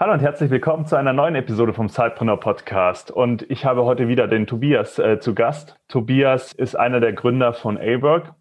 Hallo und herzlich willkommen zu einer neuen Episode vom Sidepreneur Podcast. Und ich habe heute wieder den Tobias äh, zu Gast. Tobias ist einer der Gründer von A-Work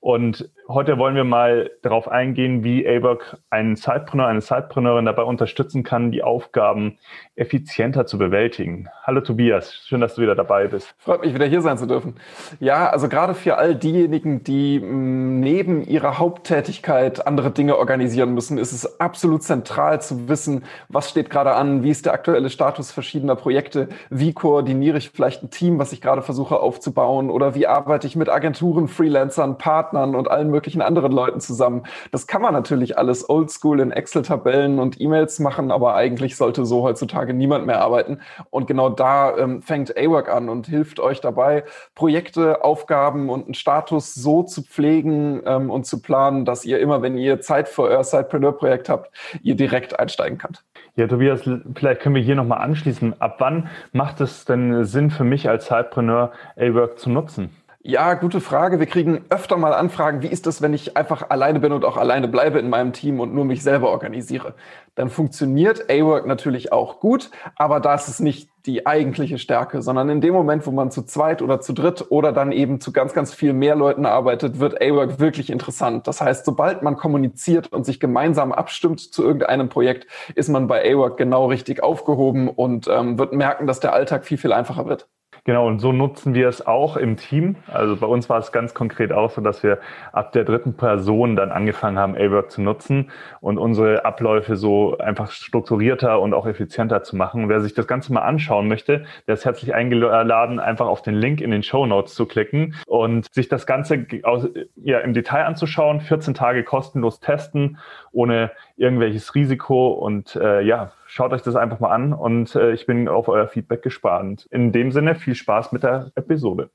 und heute wollen wir mal darauf eingehen, wie ABOC einen Sidepreneur, eine Sidepreneurin dabei unterstützen kann, die Aufgaben effizienter zu bewältigen. Hallo Tobias, schön, dass du wieder dabei bist. Freut mich, wieder hier sein zu dürfen. Ja, also gerade für all diejenigen, die mm, neben ihrer Haupttätigkeit andere Dinge organisieren müssen, ist es absolut zentral zu wissen, was steht gerade an, wie ist der aktuelle Status verschiedener Projekte, wie koordiniere ich vielleicht ein Team, was ich gerade versuche aufzubauen oder wie arbeite ich mit Agenturen, Freelancern, Partnern und allen möglichen anderen Leuten zusammen. Das kann man natürlich alles oldschool in Excel-Tabellen und E-Mails machen, aber eigentlich sollte so heutzutage niemand mehr arbeiten. Und genau da ähm, fängt A-Work an und hilft euch dabei, Projekte, Aufgaben und einen Status so zu pflegen ähm, und zu planen, dass ihr immer, wenn ihr Zeit für euer Sidepreneur-Projekt habt, ihr direkt einsteigen könnt. Ja, Tobias, vielleicht können wir hier nochmal anschließen. Ab wann macht es denn Sinn für mich als Sidepreneur, A-Work zu nutzen? Ja, gute Frage. Wir kriegen öfter mal Anfragen, wie ist das, wenn ich einfach alleine bin und auch alleine bleibe in meinem Team und nur mich selber organisiere? Dann funktioniert A-Work natürlich auch gut, aber das ist nicht die eigentliche Stärke, sondern in dem Moment, wo man zu zweit oder zu dritt oder dann eben zu ganz, ganz viel mehr Leuten arbeitet, wird A-Work wirklich interessant. Das heißt, sobald man kommuniziert und sich gemeinsam abstimmt zu irgendeinem Projekt, ist man bei A-Work genau richtig aufgehoben und ähm, wird merken, dass der Alltag viel, viel einfacher wird. Genau, und so nutzen wir es auch im Team. Also bei uns war es ganz konkret auch so, dass wir ab der dritten Person dann angefangen haben, A-Work zu nutzen und unsere Abläufe so einfach strukturierter und auch effizienter zu machen. Wer sich das Ganze mal anschauen möchte, der ist herzlich eingeladen, einfach auf den Link in den Show Notes zu klicken und sich das Ganze aus, ja, im Detail anzuschauen, 14 Tage kostenlos testen, ohne irgendwelches Risiko und äh, ja, Schaut euch das einfach mal an und äh, ich bin auf euer Feedback gespannt. In dem Sinne, viel Spaß mit der Episode.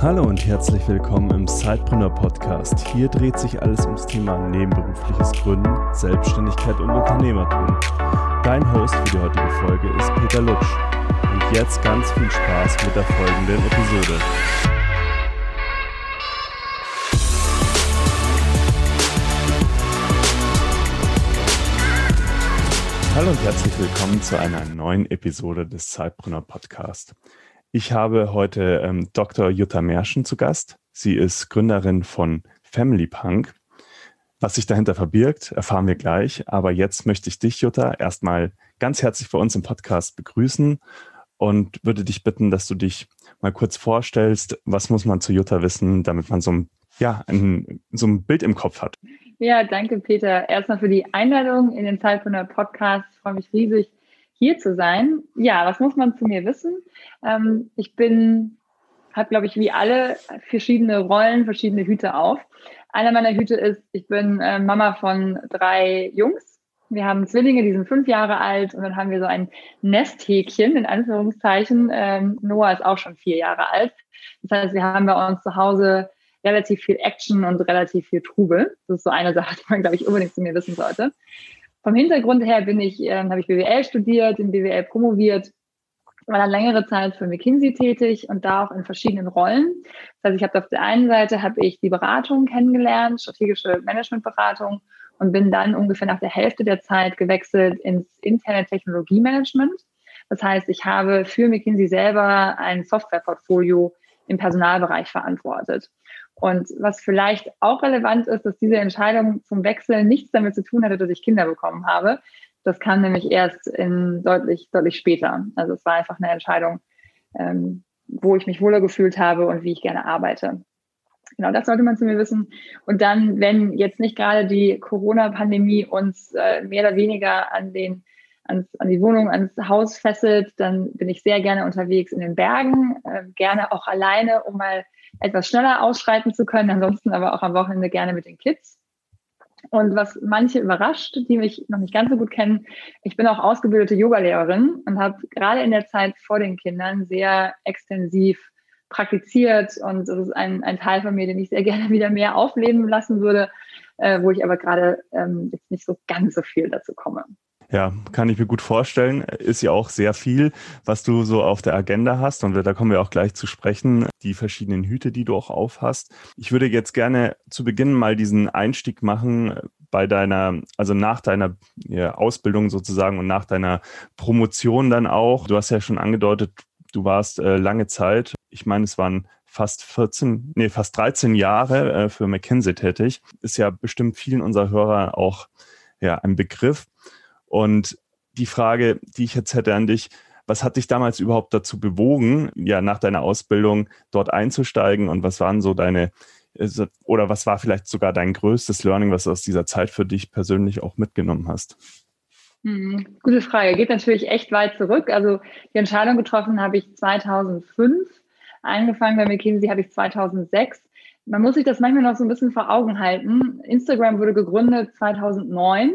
Hallo und herzlich willkommen im Sidepreneur Podcast. Hier dreht sich alles ums Thema nebenberufliches Gründen, Selbstständigkeit und Unternehmertum. Dein Host für die heutige Folge ist Peter Lutsch. Und jetzt ganz viel Spaß mit der folgenden Episode. Hallo und herzlich willkommen zu einer neuen Episode des Zeitbrunner Podcast. Ich habe heute ähm, Dr. Jutta Merschen zu Gast. Sie ist Gründerin von Family Punk. Was sich dahinter verbirgt, erfahren wir gleich. Aber jetzt möchte ich dich, Jutta, erstmal ganz herzlich bei uns im Podcast begrüßen und würde dich bitten, dass du dich mal kurz vorstellst. Was muss man zu Jutta wissen, damit man so ein, ja, ein, so ein Bild im Kopf hat? Ja, danke, Peter. Erstmal für die Einladung in den Zeit von der Podcast. Ich freue mich riesig, hier zu sein. Ja, was muss man zu mir wissen? Ähm, ich bin, habe, glaube ich, wie alle verschiedene Rollen, verschiedene Hüte auf. Einer meiner Hüte ist, ich bin äh, Mama von drei Jungs. Wir haben Zwillinge, die sind fünf Jahre alt und dann haben wir so ein Nesthäkchen, in Anführungszeichen. Ähm, Noah ist auch schon vier Jahre alt. Das heißt, wir haben bei uns zu Hause relativ viel Action und relativ viel Trubel. Das ist so eine Sache, die man, glaube ich, unbedingt zu mir wissen sollte. Vom Hintergrund her bin ich, äh, habe ich BWL studiert, in BWL promoviert, war dann längere Zeit für McKinsey tätig und da auch in verschiedenen Rollen. Das heißt, ich habe auf der einen Seite habe ich die Beratung kennengelernt, strategische Managementberatung und bin dann ungefähr nach der Hälfte der Zeit gewechselt ins interne Technologiemanagement. Das heißt, ich habe für McKinsey selber ein Softwareportfolio im Personalbereich verantwortet. Und was vielleicht auch relevant ist, dass diese Entscheidung zum Wechsel nichts damit zu tun hatte, dass ich Kinder bekommen habe. Das kam nämlich erst in deutlich, deutlich später. Also es war einfach eine Entscheidung, ähm, wo ich mich wohler gefühlt habe und wie ich gerne arbeite. Genau, das sollte man zu mir wissen. Und dann, wenn jetzt nicht gerade die Corona-Pandemie uns äh, mehr oder weniger an den ans, an die Wohnung, ans Haus fesselt, dann bin ich sehr gerne unterwegs in den Bergen, äh, gerne auch alleine, um mal etwas schneller ausschreiten zu können, ansonsten aber auch am Wochenende gerne mit den Kids. Und was manche überrascht, die mich noch nicht ganz so gut kennen, ich bin auch ausgebildete Yogalehrerin und habe gerade in der Zeit vor den Kindern sehr extensiv praktiziert und das ist ein, ein Teil von mir, den ich sehr gerne wieder mehr aufleben lassen würde, äh, wo ich aber gerade ähm, jetzt nicht so ganz so viel dazu komme. Ja, kann ich mir gut vorstellen. Ist ja auch sehr viel, was du so auf der Agenda hast. Und da kommen wir auch gleich zu sprechen, die verschiedenen Hüte, die du auch aufhast. Ich würde jetzt gerne zu Beginn mal diesen Einstieg machen bei deiner, also nach deiner Ausbildung sozusagen und nach deiner Promotion dann auch. Du hast ja schon angedeutet, du warst äh, lange Zeit, ich meine, es waren fast 14, nee, fast 13 Jahre äh, für McKinsey tätig. Ist ja bestimmt vielen unserer Hörer auch ja, ein Begriff. Und die Frage, die ich jetzt hätte an dich, was hat dich damals überhaupt dazu bewogen, ja, nach deiner Ausbildung dort einzusteigen und was waren so deine, oder was war vielleicht sogar dein größtes Learning, was du aus dieser Zeit für dich persönlich auch mitgenommen hast? Hm, gute Frage. Geht natürlich echt weit zurück. Also die Entscheidung getroffen habe ich 2005. Angefangen bei McKinsey habe ich 2006 man muss sich das manchmal noch so ein bisschen vor Augen halten. Instagram wurde gegründet 2009.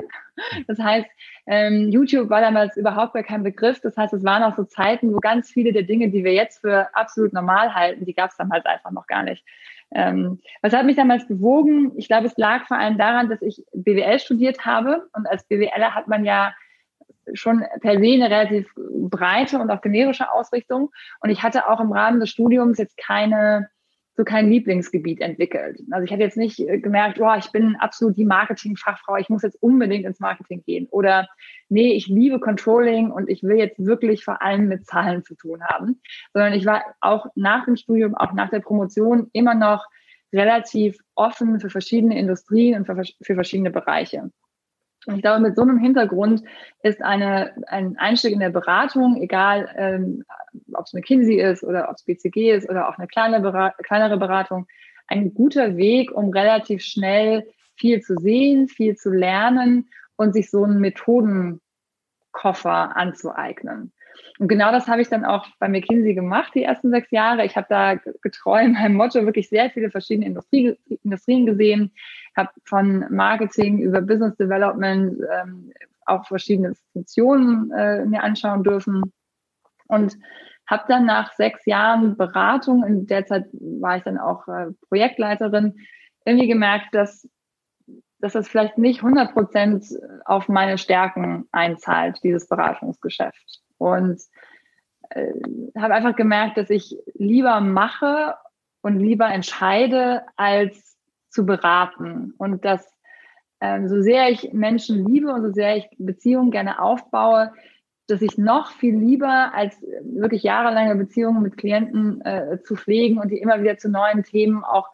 Das heißt, ähm, YouTube war damals überhaupt gar kein Begriff. Das heißt, es waren auch so Zeiten, wo ganz viele der Dinge, die wir jetzt für absolut normal halten, die gab es damals einfach noch gar nicht. Ähm, was hat mich damals bewogen? Ich glaube, es lag vor allem daran, dass ich BWL studiert habe. Und als BWLer hat man ja schon per se eine relativ breite und auch generische Ausrichtung. Und ich hatte auch im Rahmen des Studiums jetzt keine so kein Lieblingsgebiet entwickelt. Also ich hatte jetzt nicht äh, gemerkt, oh, ich bin absolut die Marketingfachfrau, ich muss jetzt unbedingt ins Marketing gehen. Oder nee, ich liebe Controlling und ich will jetzt wirklich vor allem mit Zahlen zu tun haben. Sondern ich war auch nach dem Studium, auch nach der Promotion immer noch relativ offen für verschiedene Industrien und für, für verschiedene Bereiche. Und ich glaube, mit so einem Hintergrund ist eine, ein Einstieg in der Beratung, egal ähm, ob es McKinsey ist oder ob es BCG ist oder auch eine kleine Berat kleinere Beratung, ein guter Weg, um relativ schnell viel zu sehen, viel zu lernen und sich so einen Methodenkoffer anzueignen. Und genau das habe ich dann auch bei McKinsey gemacht, die ersten sechs Jahre. Ich habe da getreu meinem Motto wirklich sehr viele verschiedene Industrie, Industrien gesehen, habe von Marketing über Business Development ähm, auch verschiedene Funktionen äh, mir anschauen dürfen und habe dann nach sechs Jahren Beratung, in der Zeit war ich dann auch äh, Projektleiterin, irgendwie gemerkt, dass, dass das vielleicht nicht 100 Prozent auf meine Stärken einzahlt, dieses Beratungsgeschäft. Und äh, habe einfach gemerkt, dass ich lieber mache und lieber entscheide, als zu beraten. Und dass ähm, so sehr ich Menschen liebe und so sehr ich Beziehungen gerne aufbaue, dass ich noch viel lieber als wirklich jahrelange Beziehungen mit Klienten äh, zu pflegen und die immer wieder zu neuen Themen auch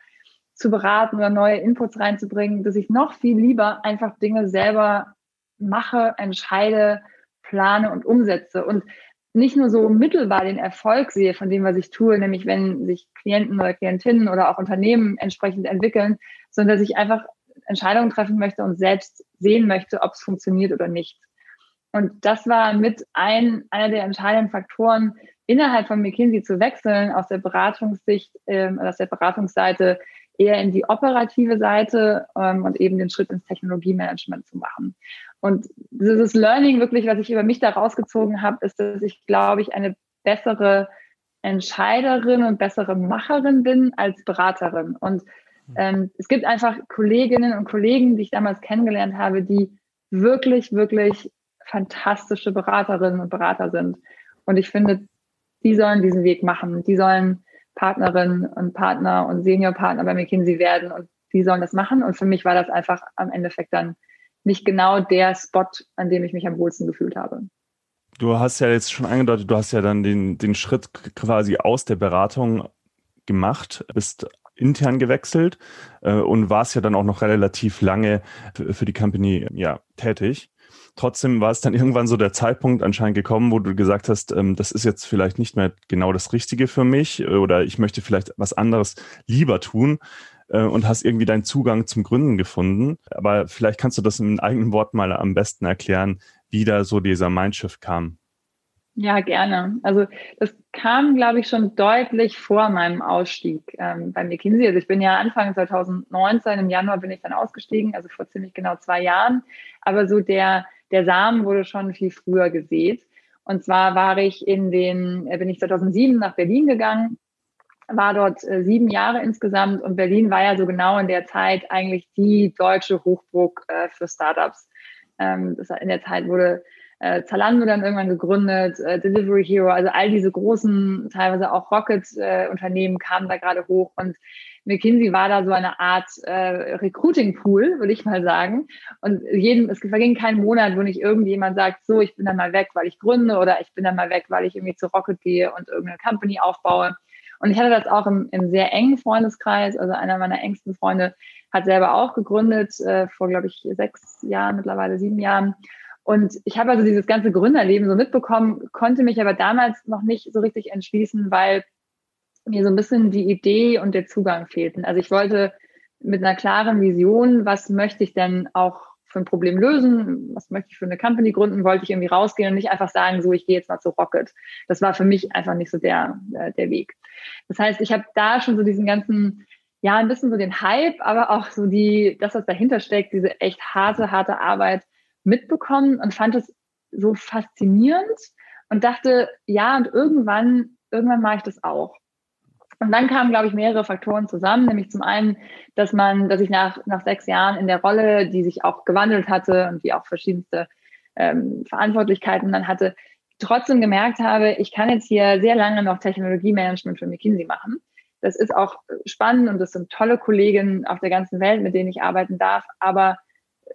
zu beraten oder neue Inputs reinzubringen, dass ich noch viel lieber einfach Dinge selber mache, entscheide, plane und umsetze. Und nicht nur so mittelbar den Erfolg sehe von dem, was ich tue, nämlich wenn sich Klienten oder Klientinnen oder auch Unternehmen entsprechend entwickeln, sondern dass ich einfach Entscheidungen treffen möchte und selbst sehen möchte, ob es funktioniert oder nicht. Und das war mit ein, einer der entscheidenden Faktoren, innerhalb von McKinsey zu wechseln, aus der Beratungssicht, ähm, aus der Beratungsseite eher in die operative Seite ähm, und eben den Schritt ins Technologiemanagement zu machen. Und dieses Learning wirklich, was ich über mich da rausgezogen habe, ist, dass ich, glaube ich, eine bessere Entscheiderin und bessere Macherin bin als Beraterin. Und hm. ähm, es gibt einfach Kolleginnen und Kollegen, die ich damals kennengelernt habe, die wirklich, wirklich fantastische Beraterinnen und Berater sind. Und ich finde, die sollen diesen Weg machen. Die sollen Partnerin und Partner und Seniorpartner bei McKinsey werden und die sollen das machen. Und für mich war das einfach am Endeffekt dann nicht genau der Spot, an dem ich mich am wohlsten gefühlt habe. Du hast ja jetzt schon angedeutet, du hast ja dann den, den Schritt quasi aus der Beratung gemacht, bist intern gewechselt äh, und warst ja dann auch noch relativ lange für, die Company ja, tätig. Trotzdem war es dann irgendwann so der Zeitpunkt anscheinend gekommen, wo du gesagt hast, ähm, das ist jetzt vielleicht nicht mehr genau das Richtige für mich äh, oder ich möchte vielleicht was anderes lieber tun äh, und hast irgendwie deinen Zugang zum Gründen gefunden. Aber vielleicht kannst du das in eigenen Worten mal am besten erklären, wie da so dieser Mindshift kam. Ja, gerne. Also das kam, glaube ich, schon deutlich vor meinem Ausstieg ähm, bei McKinsey. Also ich bin ja Anfang 2019, im Januar bin ich dann ausgestiegen, also vor ziemlich genau zwei Jahren. Aber so der, der Samen wurde schon viel früher gesät. Und zwar war ich in den, äh, bin ich 2007 nach Berlin gegangen war dort äh, sieben Jahre insgesamt und Berlin war ja so genau in der Zeit eigentlich die deutsche Hochburg äh, für Startups. Ähm, in der Zeit wurde äh, Zalando dann irgendwann gegründet, äh, Delivery Hero, also all diese großen, teilweise auch Rocket-Unternehmen äh, kamen da gerade hoch und McKinsey war da so eine Art äh, Recruiting-Pool, würde ich mal sagen. Und jeden, es verging kein Monat, wo nicht irgendjemand sagt, so, ich bin dann mal weg, weil ich gründe oder ich bin dann mal weg, weil ich irgendwie zu Rocket gehe und irgendeine Company aufbaue. Und ich hatte das auch im, im sehr engen Freundeskreis. Also einer meiner engsten Freunde hat selber auch gegründet, äh, vor, glaube ich, sechs Jahren, mittlerweile sieben Jahren. Und ich habe also dieses ganze Gründerleben so mitbekommen, konnte mich aber damals noch nicht so richtig entschließen, weil mir so ein bisschen die Idee und der Zugang fehlten. Also ich wollte mit einer klaren Vision, was möchte ich denn auch für ein Problem lösen, was möchte ich für eine Company gründen, wollte ich irgendwie rausgehen und nicht einfach sagen, so, ich gehe jetzt mal zu Rocket. Das war für mich einfach nicht so der, äh, der Weg. Das heißt, ich habe da schon so diesen ganzen, ja, ein bisschen so den Hype, aber auch so die, das, was dahinter steckt, diese echt harte, harte Arbeit mitbekommen und fand es so faszinierend und dachte, ja, und irgendwann, irgendwann mache ich das auch. Und dann kamen, glaube ich, mehrere Faktoren zusammen, nämlich zum einen, dass man, dass ich nach, nach sechs Jahren in der Rolle, die sich auch gewandelt hatte und die auch verschiedenste ähm, Verantwortlichkeiten dann hatte, trotzdem gemerkt habe, ich kann jetzt hier sehr lange noch Technologiemanagement für McKinsey machen. Das ist auch spannend und das sind tolle Kolleginnen auf der ganzen Welt, mit denen ich arbeiten darf. Aber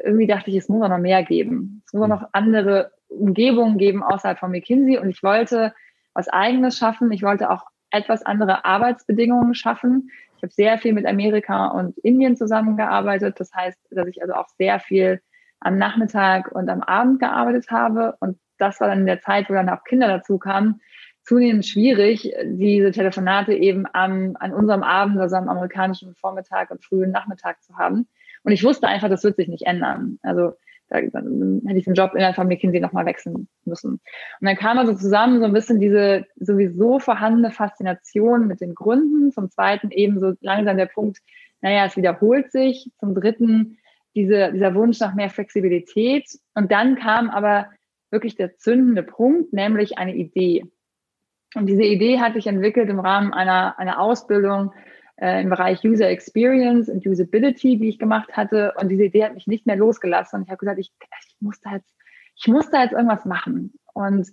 irgendwie dachte ich, es muss auch noch mehr geben. Es muss auch noch andere Umgebungen geben außerhalb von McKinsey. Und ich wollte was Eigenes schaffen. Ich wollte auch etwas andere Arbeitsbedingungen schaffen. Ich habe sehr viel mit Amerika und Indien zusammengearbeitet. Das heißt, dass ich also auch sehr viel am Nachmittag und am Abend gearbeitet habe. Und das war dann in der Zeit, wo dann auch Kinder dazu kamen, zunehmend schwierig, diese Telefonate eben am, an unserem Abend, also am amerikanischen Vormittag und frühen Nachmittag zu haben. Und ich wusste einfach, das wird sich nicht ändern. Also dann hätte ich den Job innerhalb von McKinsey nochmal wechseln müssen. Und dann kam also zusammen so ein bisschen diese sowieso vorhandene Faszination mit den Gründen. Zum zweiten eben so langsam der Punkt, naja, es wiederholt sich. Zum dritten diese, dieser Wunsch nach mehr Flexibilität. Und dann kam aber wirklich der zündende Punkt, nämlich eine Idee. Und diese Idee hatte ich entwickelt im Rahmen einer, einer Ausbildung äh, im Bereich User Experience und Usability, die ich gemacht hatte. Und diese Idee hat mich nicht mehr losgelassen. Und ich habe gesagt, ich, ich muss da jetzt, ich muss da jetzt irgendwas machen. Und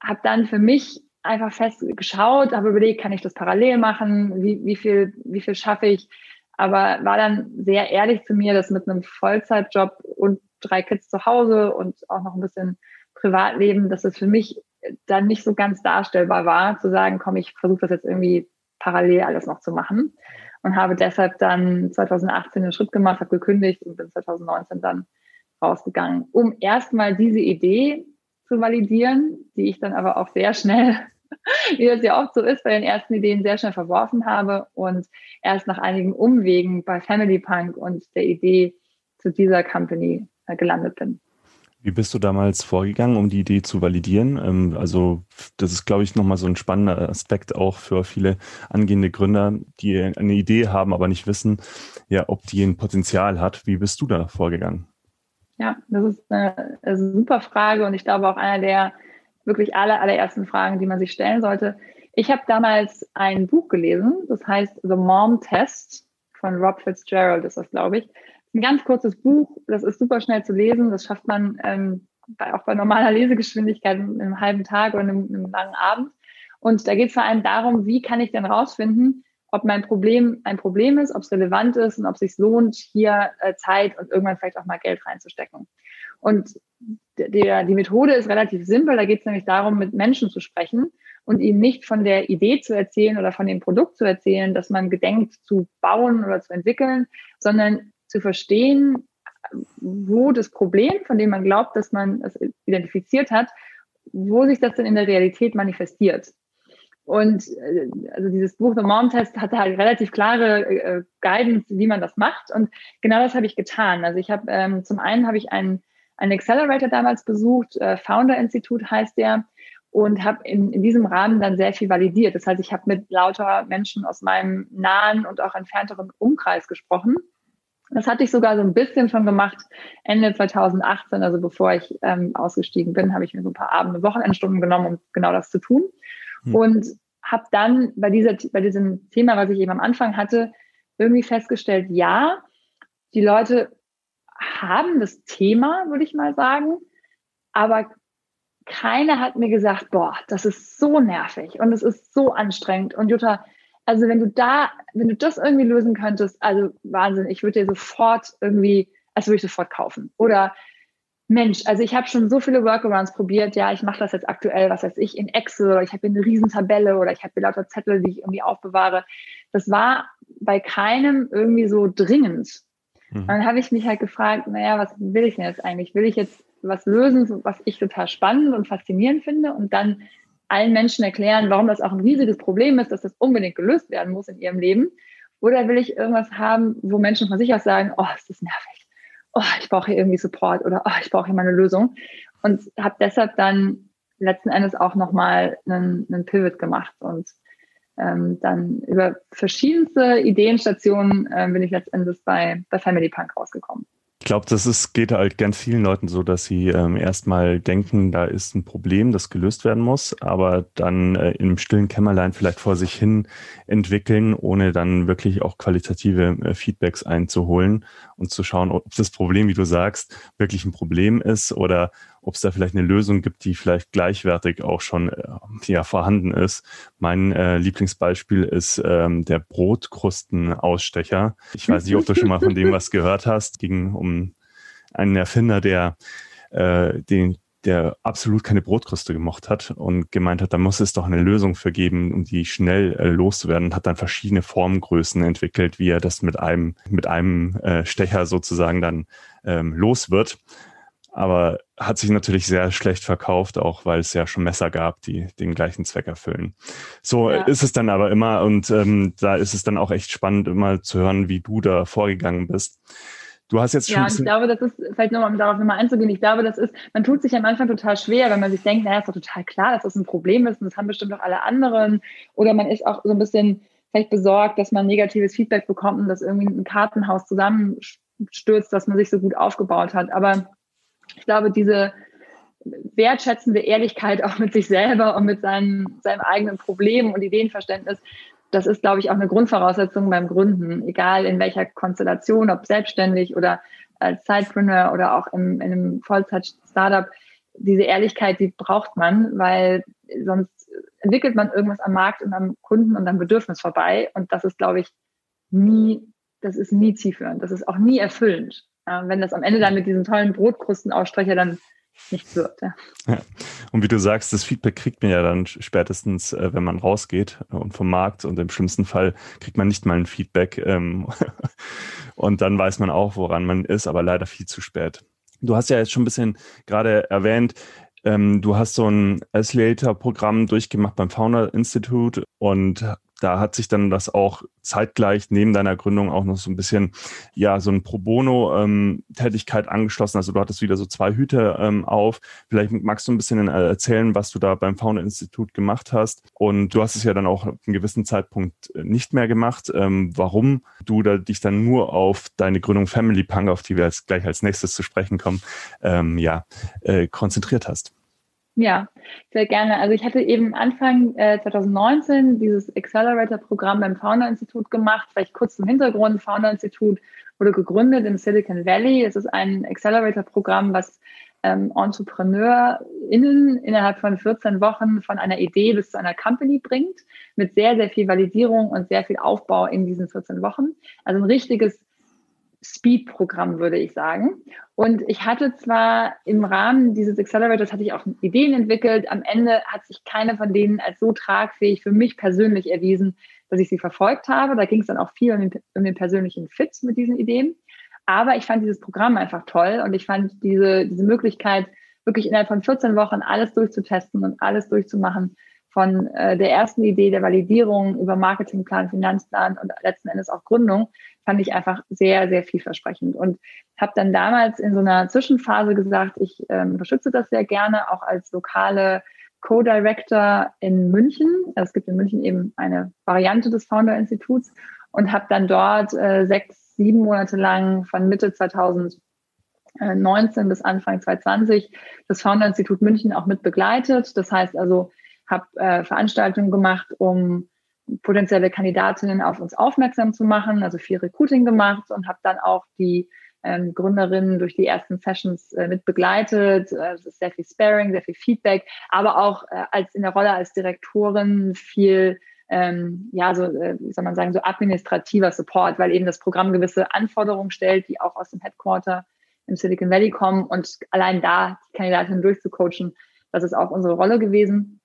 habe dann für mich einfach fest geschaut, habe überlegt, kann ich das parallel machen? Wie, wie viel, wie viel schaffe ich? Aber war dann sehr ehrlich zu mir, dass mit einem Vollzeitjob und drei Kids zu Hause und auch noch ein bisschen Privatleben, dass es für mich dann nicht so ganz darstellbar war, zu sagen, komm, ich versuche das jetzt irgendwie parallel alles noch zu machen. Und habe deshalb dann 2018 den Schritt gemacht, habe gekündigt und bin 2019 dann rausgegangen, um erstmal diese Idee zu validieren, die ich dann aber auch sehr schnell, wie das ja oft so ist, bei den ersten Ideen sehr schnell verworfen habe und erst nach einigen Umwegen bei Family Punk und der Idee zu dieser Company äh, gelandet bin. Wie bist du damals vorgegangen, um die Idee zu validieren? Ähm, also das ist, glaube ich, nochmal so ein spannender Aspekt auch für viele angehende Gründer, die eine Idee haben, aber nicht wissen, ja, ob die ein Potenzial hat. Wie bist du da vorgegangen? Ja, das ist eine, super Frage und ich glaube auch einer der wirklich aller, allerersten Fragen, die man sich stellen sollte. Ich habe damals ein Buch gelesen, das heißt The Mom Test von Rob Fitzgerald, ist das, glaube ich ein ganz kurzes Buch, das ist super schnell zu lesen, das schafft man ähm, bei, auch bei normaler Lesegeschwindigkeit in einem halben Tag oder einem, einem langen Abend. Und da geht es vor allem darum, wie kann ich denn rausfinden, ob mein Problem ein Problem ist, ob es relevant ist und ob es sich lohnt, hier äh, Zeit und irgendwann vielleicht auch mal Geld reinzustecken. Und der, die Methode ist relativ simpel. Da geht es nämlich darum, mit Menschen zu sprechen und ihnen nicht von der Idee zu erzählen oder von dem Produkt zu erzählen, das man gedenkt zu bauen oder zu entwickeln, sondern zu verstehen, wo das Problem, von dem man glaubt, dass man es identifiziert hat, wo sich das denn in der Realität manifestiert. Und äh, also dieses Buch The Mom Test hatte halt relativ klare äh, Guidance, wie man das macht. Und genau das habe ich getan. Also ich habe ähm, zum einen habe ich einen, einen Accelerator damals besucht, äh, Founder Institut heißt der, und habe in, in diesem Rahmen dann sehr viel validiert. Das heißt, ich habe mit lauter Menschen aus meinem nahen und auch entfernteren Umkreis gesprochen das hatte ich sogar so ein bisschen schon gemacht Ende 2018, also bevor ich ähm, ausgestiegen bin, habe ich mir so ein paar Abende, Wochenendstunden genommen, um genau das zu tun. Hm. Und habe dann bei, dieser, bei diesem Thema, was ich eben am Anfang hatte, irgendwie festgestellt, ja, die Leute haben das Thema, würde ich mal sagen, aber keiner hat mir gesagt, boah, das ist so nervig und es ist so anstrengend. Und Jutta, also wenn du da, wenn du das irgendwie lösen könntest, also Wahnsinn, ich würde dir sofort irgendwie, also würde ich sofort kaufen. Oder Mensch, also ich habe schon so viele Workarounds probiert. Ja, ich mache das jetzt aktuell, was weiß ich, in Excel oder ich habe eine Riesentabelle oder ich habe lauter Zettel, die ich irgendwie aufbewahre. Das war bei keinem irgendwie so dringend. Mhm. Und dann habe ich mich halt gefragt, naja, was will ich denn jetzt eigentlich? Will ich jetzt was lösen, was ich total spannend und faszinierend finde und dann allen Menschen erklären, warum das auch ein riesiges Problem ist, dass das unbedingt gelöst werden muss in ihrem Leben? Oder will ich irgendwas haben, wo Menschen von sich aus sagen, oh, ist das nervig oh, ich brauche hier irgendwie Support oder oh, ich brauche hier mal eine Lösung. Und habe deshalb dann letzten Endes auch nochmal einen, einen Pivot gemacht und ähm, dann über verschiedenste Ideenstationen äh, bin ich letztendlich bei, bei Family Punk rausgekommen. Ich glaube, das ist, geht halt ganz vielen Leuten so, dass sie ähm, erstmal denken, da ist ein Problem, das gelöst werden muss, aber dann äh, im stillen Kämmerlein vielleicht vor sich hin entwickeln, ohne dann wirklich auch qualitative äh, Feedbacks einzuholen und zu schauen, ob das Problem, wie du sagst, wirklich ein Problem ist oder ob es da vielleicht eine Lösung gibt, die vielleicht gleichwertig auch schon äh, ja, vorhanden ist. Mein äh, Lieblingsbeispiel ist ähm, der Brotkrustenausstecher. Ich weiß nicht, ob du schon mal von dem was gehört hast. Ging um einen Erfinder, der äh, den der absolut keine Brotkruste gemocht hat und gemeint hat, da muss es doch eine Lösung für geben, um die schnell äh, loszuwerden hat dann verschiedene Formgrößen entwickelt, wie er das mit einem, mit einem äh, Stecher sozusagen dann ähm, los wird aber hat sich natürlich sehr schlecht verkauft, auch weil es ja schon Messer gab, die den gleichen Zweck erfüllen. So ja. ist es dann aber immer und ähm, da ist es dann auch echt spannend, immer zu hören, wie du da vorgegangen bist. Du hast jetzt schon. Ja, ich glaube, das ist, vielleicht nochmal, um darauf nochmal einzugehen, ich glaube, das ist, man tut sich am Anfang total schwer, wenn man sich denkt, naja, ist doch total klar, dass das ein Problem ist und das haben bestimmt auch alle anderen. Oder man ist auch so ein bisschen vielleicht besorgt, dass man negatives Feedback bekommt und dass irgendwie ein Kartenhaus zusammenstürzt, das man sich so gut aufgebaut hat. Aber ich glaube, diese wertschätzende Ehrlichkeit auch mit sich selber und mit seinen, seinem eigenen Problem und Ideenverständnis, das ist, glaube ich, auch eine Grundvoraussetzung beim Gründen, egal in welcher Konstellation, ob selbstständig oder als Sidepreneur oder auch im, in einem Vollzeit-Startup. Diese Ehrlichkeit, die braucht man, weil sonst entwickelt man irgendwas am Markt und am Kunden und am Bedürfnis vorbei. Und das ist, glaube ich, nie, das ist nie zielführend. Das ist auch nie erfüllend wenn das am Ende dann mit diesen tollen Brotkrustenausstrecher dann nichts wird. Ja. ja. Und wie du sagst, das Feedback kriegt man ja dann spätestens, äh, wenn man rausgeht äh, und vom Markt und im schlimmsten Fall kriegt man nicht mal ein Feedback ähm, und dann weiß man auch, woran man ist, aber leider viel zu spät. Du hast ja jetzt schon ein bisschen gerade erwähnt, ähm, du hast so ein Accelerator-Programm durchgemacht beim Founder Institute und da hat sich dann das auch zeitgleich neben deiner Gründung auch noch so ein bisschen, ja, so ein Pro Bono-Tätigkeit ähm, angeschlossen. Also du hattest wieder so zwei Hüte ähm, auf. Vielleicht magst du ein bisschen äh, erzählen, was du da beim Founder-Institut gemacht hast. Und du hast es ja dann auch einen gewissen Zeitpunkt äh, nicht mehr gemacht. Ähm, warum du da dich dann nur auf deine Gründung Family Punk, auf die wir jetzt gleich als nächstes zu sprechen kommen, ähm, ja, äh, konzentriert hast. Ja, sehr gerne. Also ich hatte eben Anfang äh, 2019 dieses Accelerator-Programm beim Founder-Institut gemacht. Vielleicht kurz zum Hintergrund. Founder-Institut wurde gegründet im Silicon Valley. Es ist ein Accelerator-Programm, was ähm, EntrepreneurInnen innerhalb von 14 Wochen von einer Idee bis zu einer Company bringt, mit sehr, sehr viel Validierung und sehr viel Aufbau in diesen 14 Wochen. Also ein richtiges Speed-Programm, würde ich sagen. Und ich hatte zwar im Rahmen dieses Accelerators hatte ich auch Ideen entwickelt. Am Ende hat sich keine von denen als so tragfähig für mich persönlich erwiesen, dass ich sie verfolgt habe. Da ging es dann auch viel um den, um den persönlichen Fit mit diesen Ideen. Aber ich fand dieses Programm einfach toll und ich fand diese, diese Möglichkeit, wirklich innerhalb von 14 Wochen alles durchzutesten und alles durchzumachen, von äh, der ersten Idee der Validierung über Marketingplan, Finanzplan und letzten Endes auch Gründung, fand ich einfach sehr, sehr vielversprechend. Und habe dann damals in so einer Zwischenphase gesagt, ich ähm, unterstütze das sehr gerne, auch als lokale Co-Director in München. Es gibt in München eben eine Variante des Founder-Instituts und habe dann dort äh, sechs, sieben Monate lang von Mitte 2019 bis Anfang 2020 das Founder-Institut München auch mit begleitet. Das heißt also, habe äh, Veranstaltungen gemacht, um potenzielle Kandidatinnen auf uns aufmerksam zu machen, also viel Recruiting gemacht und habe dann auch die ähm, Gründerinnen durch die ersten Sessions äh, mit begleitet. Äh, es ist sehr viel Sparing, sehr viel Feedback, aber auch äh, als in der Rolle als Direktorin viel ähm, ja, so, äh, wie soll man sagen, so administrativer Support, weil eben das Programm gewisse Anforderungen stellt, die auch aus dem Headquarter im Silicon Valley kommen und allein da die Kandidatin durchzucoachen, das ist auch unsere Rolle gewesen.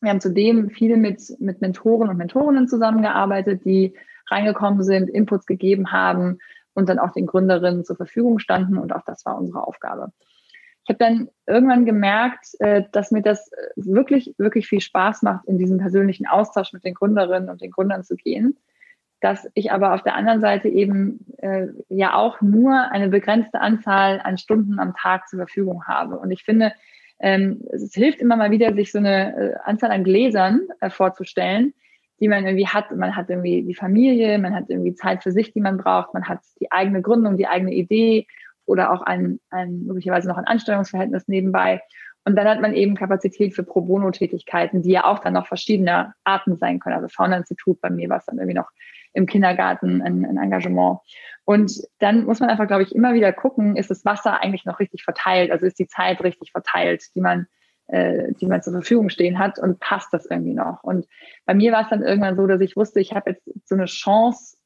Wir haben zudem viele mit, mit Mentoren und Mentorinnen zusammengearbeitet, die reingekommen sind, Inputs gegeben haben und dann auch den Gründerinnen zur Verfügung standen und auch das war unsere Aufgabe. Ich habe dann irgendwann gemerkt, äh, dass mir das wirklich, wirklich viel Spaß macht, in diesen persönlichen Austausch mit den Gründerinnen und den Gründern zu gehen dass ich aber auf der anderen Seite eben äh, ja auch nur eine begrenzte Anzahl an Stunden am Tag zur Verfügung habe. Und ich finde, ähm, es hilft immer mal wieder, sich so eine äh, Anzahl an Gläsern äh, vorzustellen, die man irgendwie hat. Man hat irgendwie die Familie, man hat irgendwie Zeit für sich, die man braucht, man hat die eigene Gründung, die eigene Idee oder auch ein, ein möglicherweise noch ein Anstellungsverhältnis nebenbei. Und dann hat man eben Kapazität für Pro Bono-Tätigkeiten, die ja auch dann noch verschiedener Arten sein können. Also Fauna-Institut bei mir war es dann irgendwie noch im Kindergarten ein, ein Engagement. Und dann muss man einfach, glaube ich, immer wieder gucken, ist das Wasser eigentlich noch richtig verteilt? Also ist die Zeit richtig verteilt, die man, äh, die man zur Verfügung stehen hat und passt das irgendwie noch? Und bei mir war es dann irgendwann so, dass ich wusste, ich habe jetzt so eine Chance,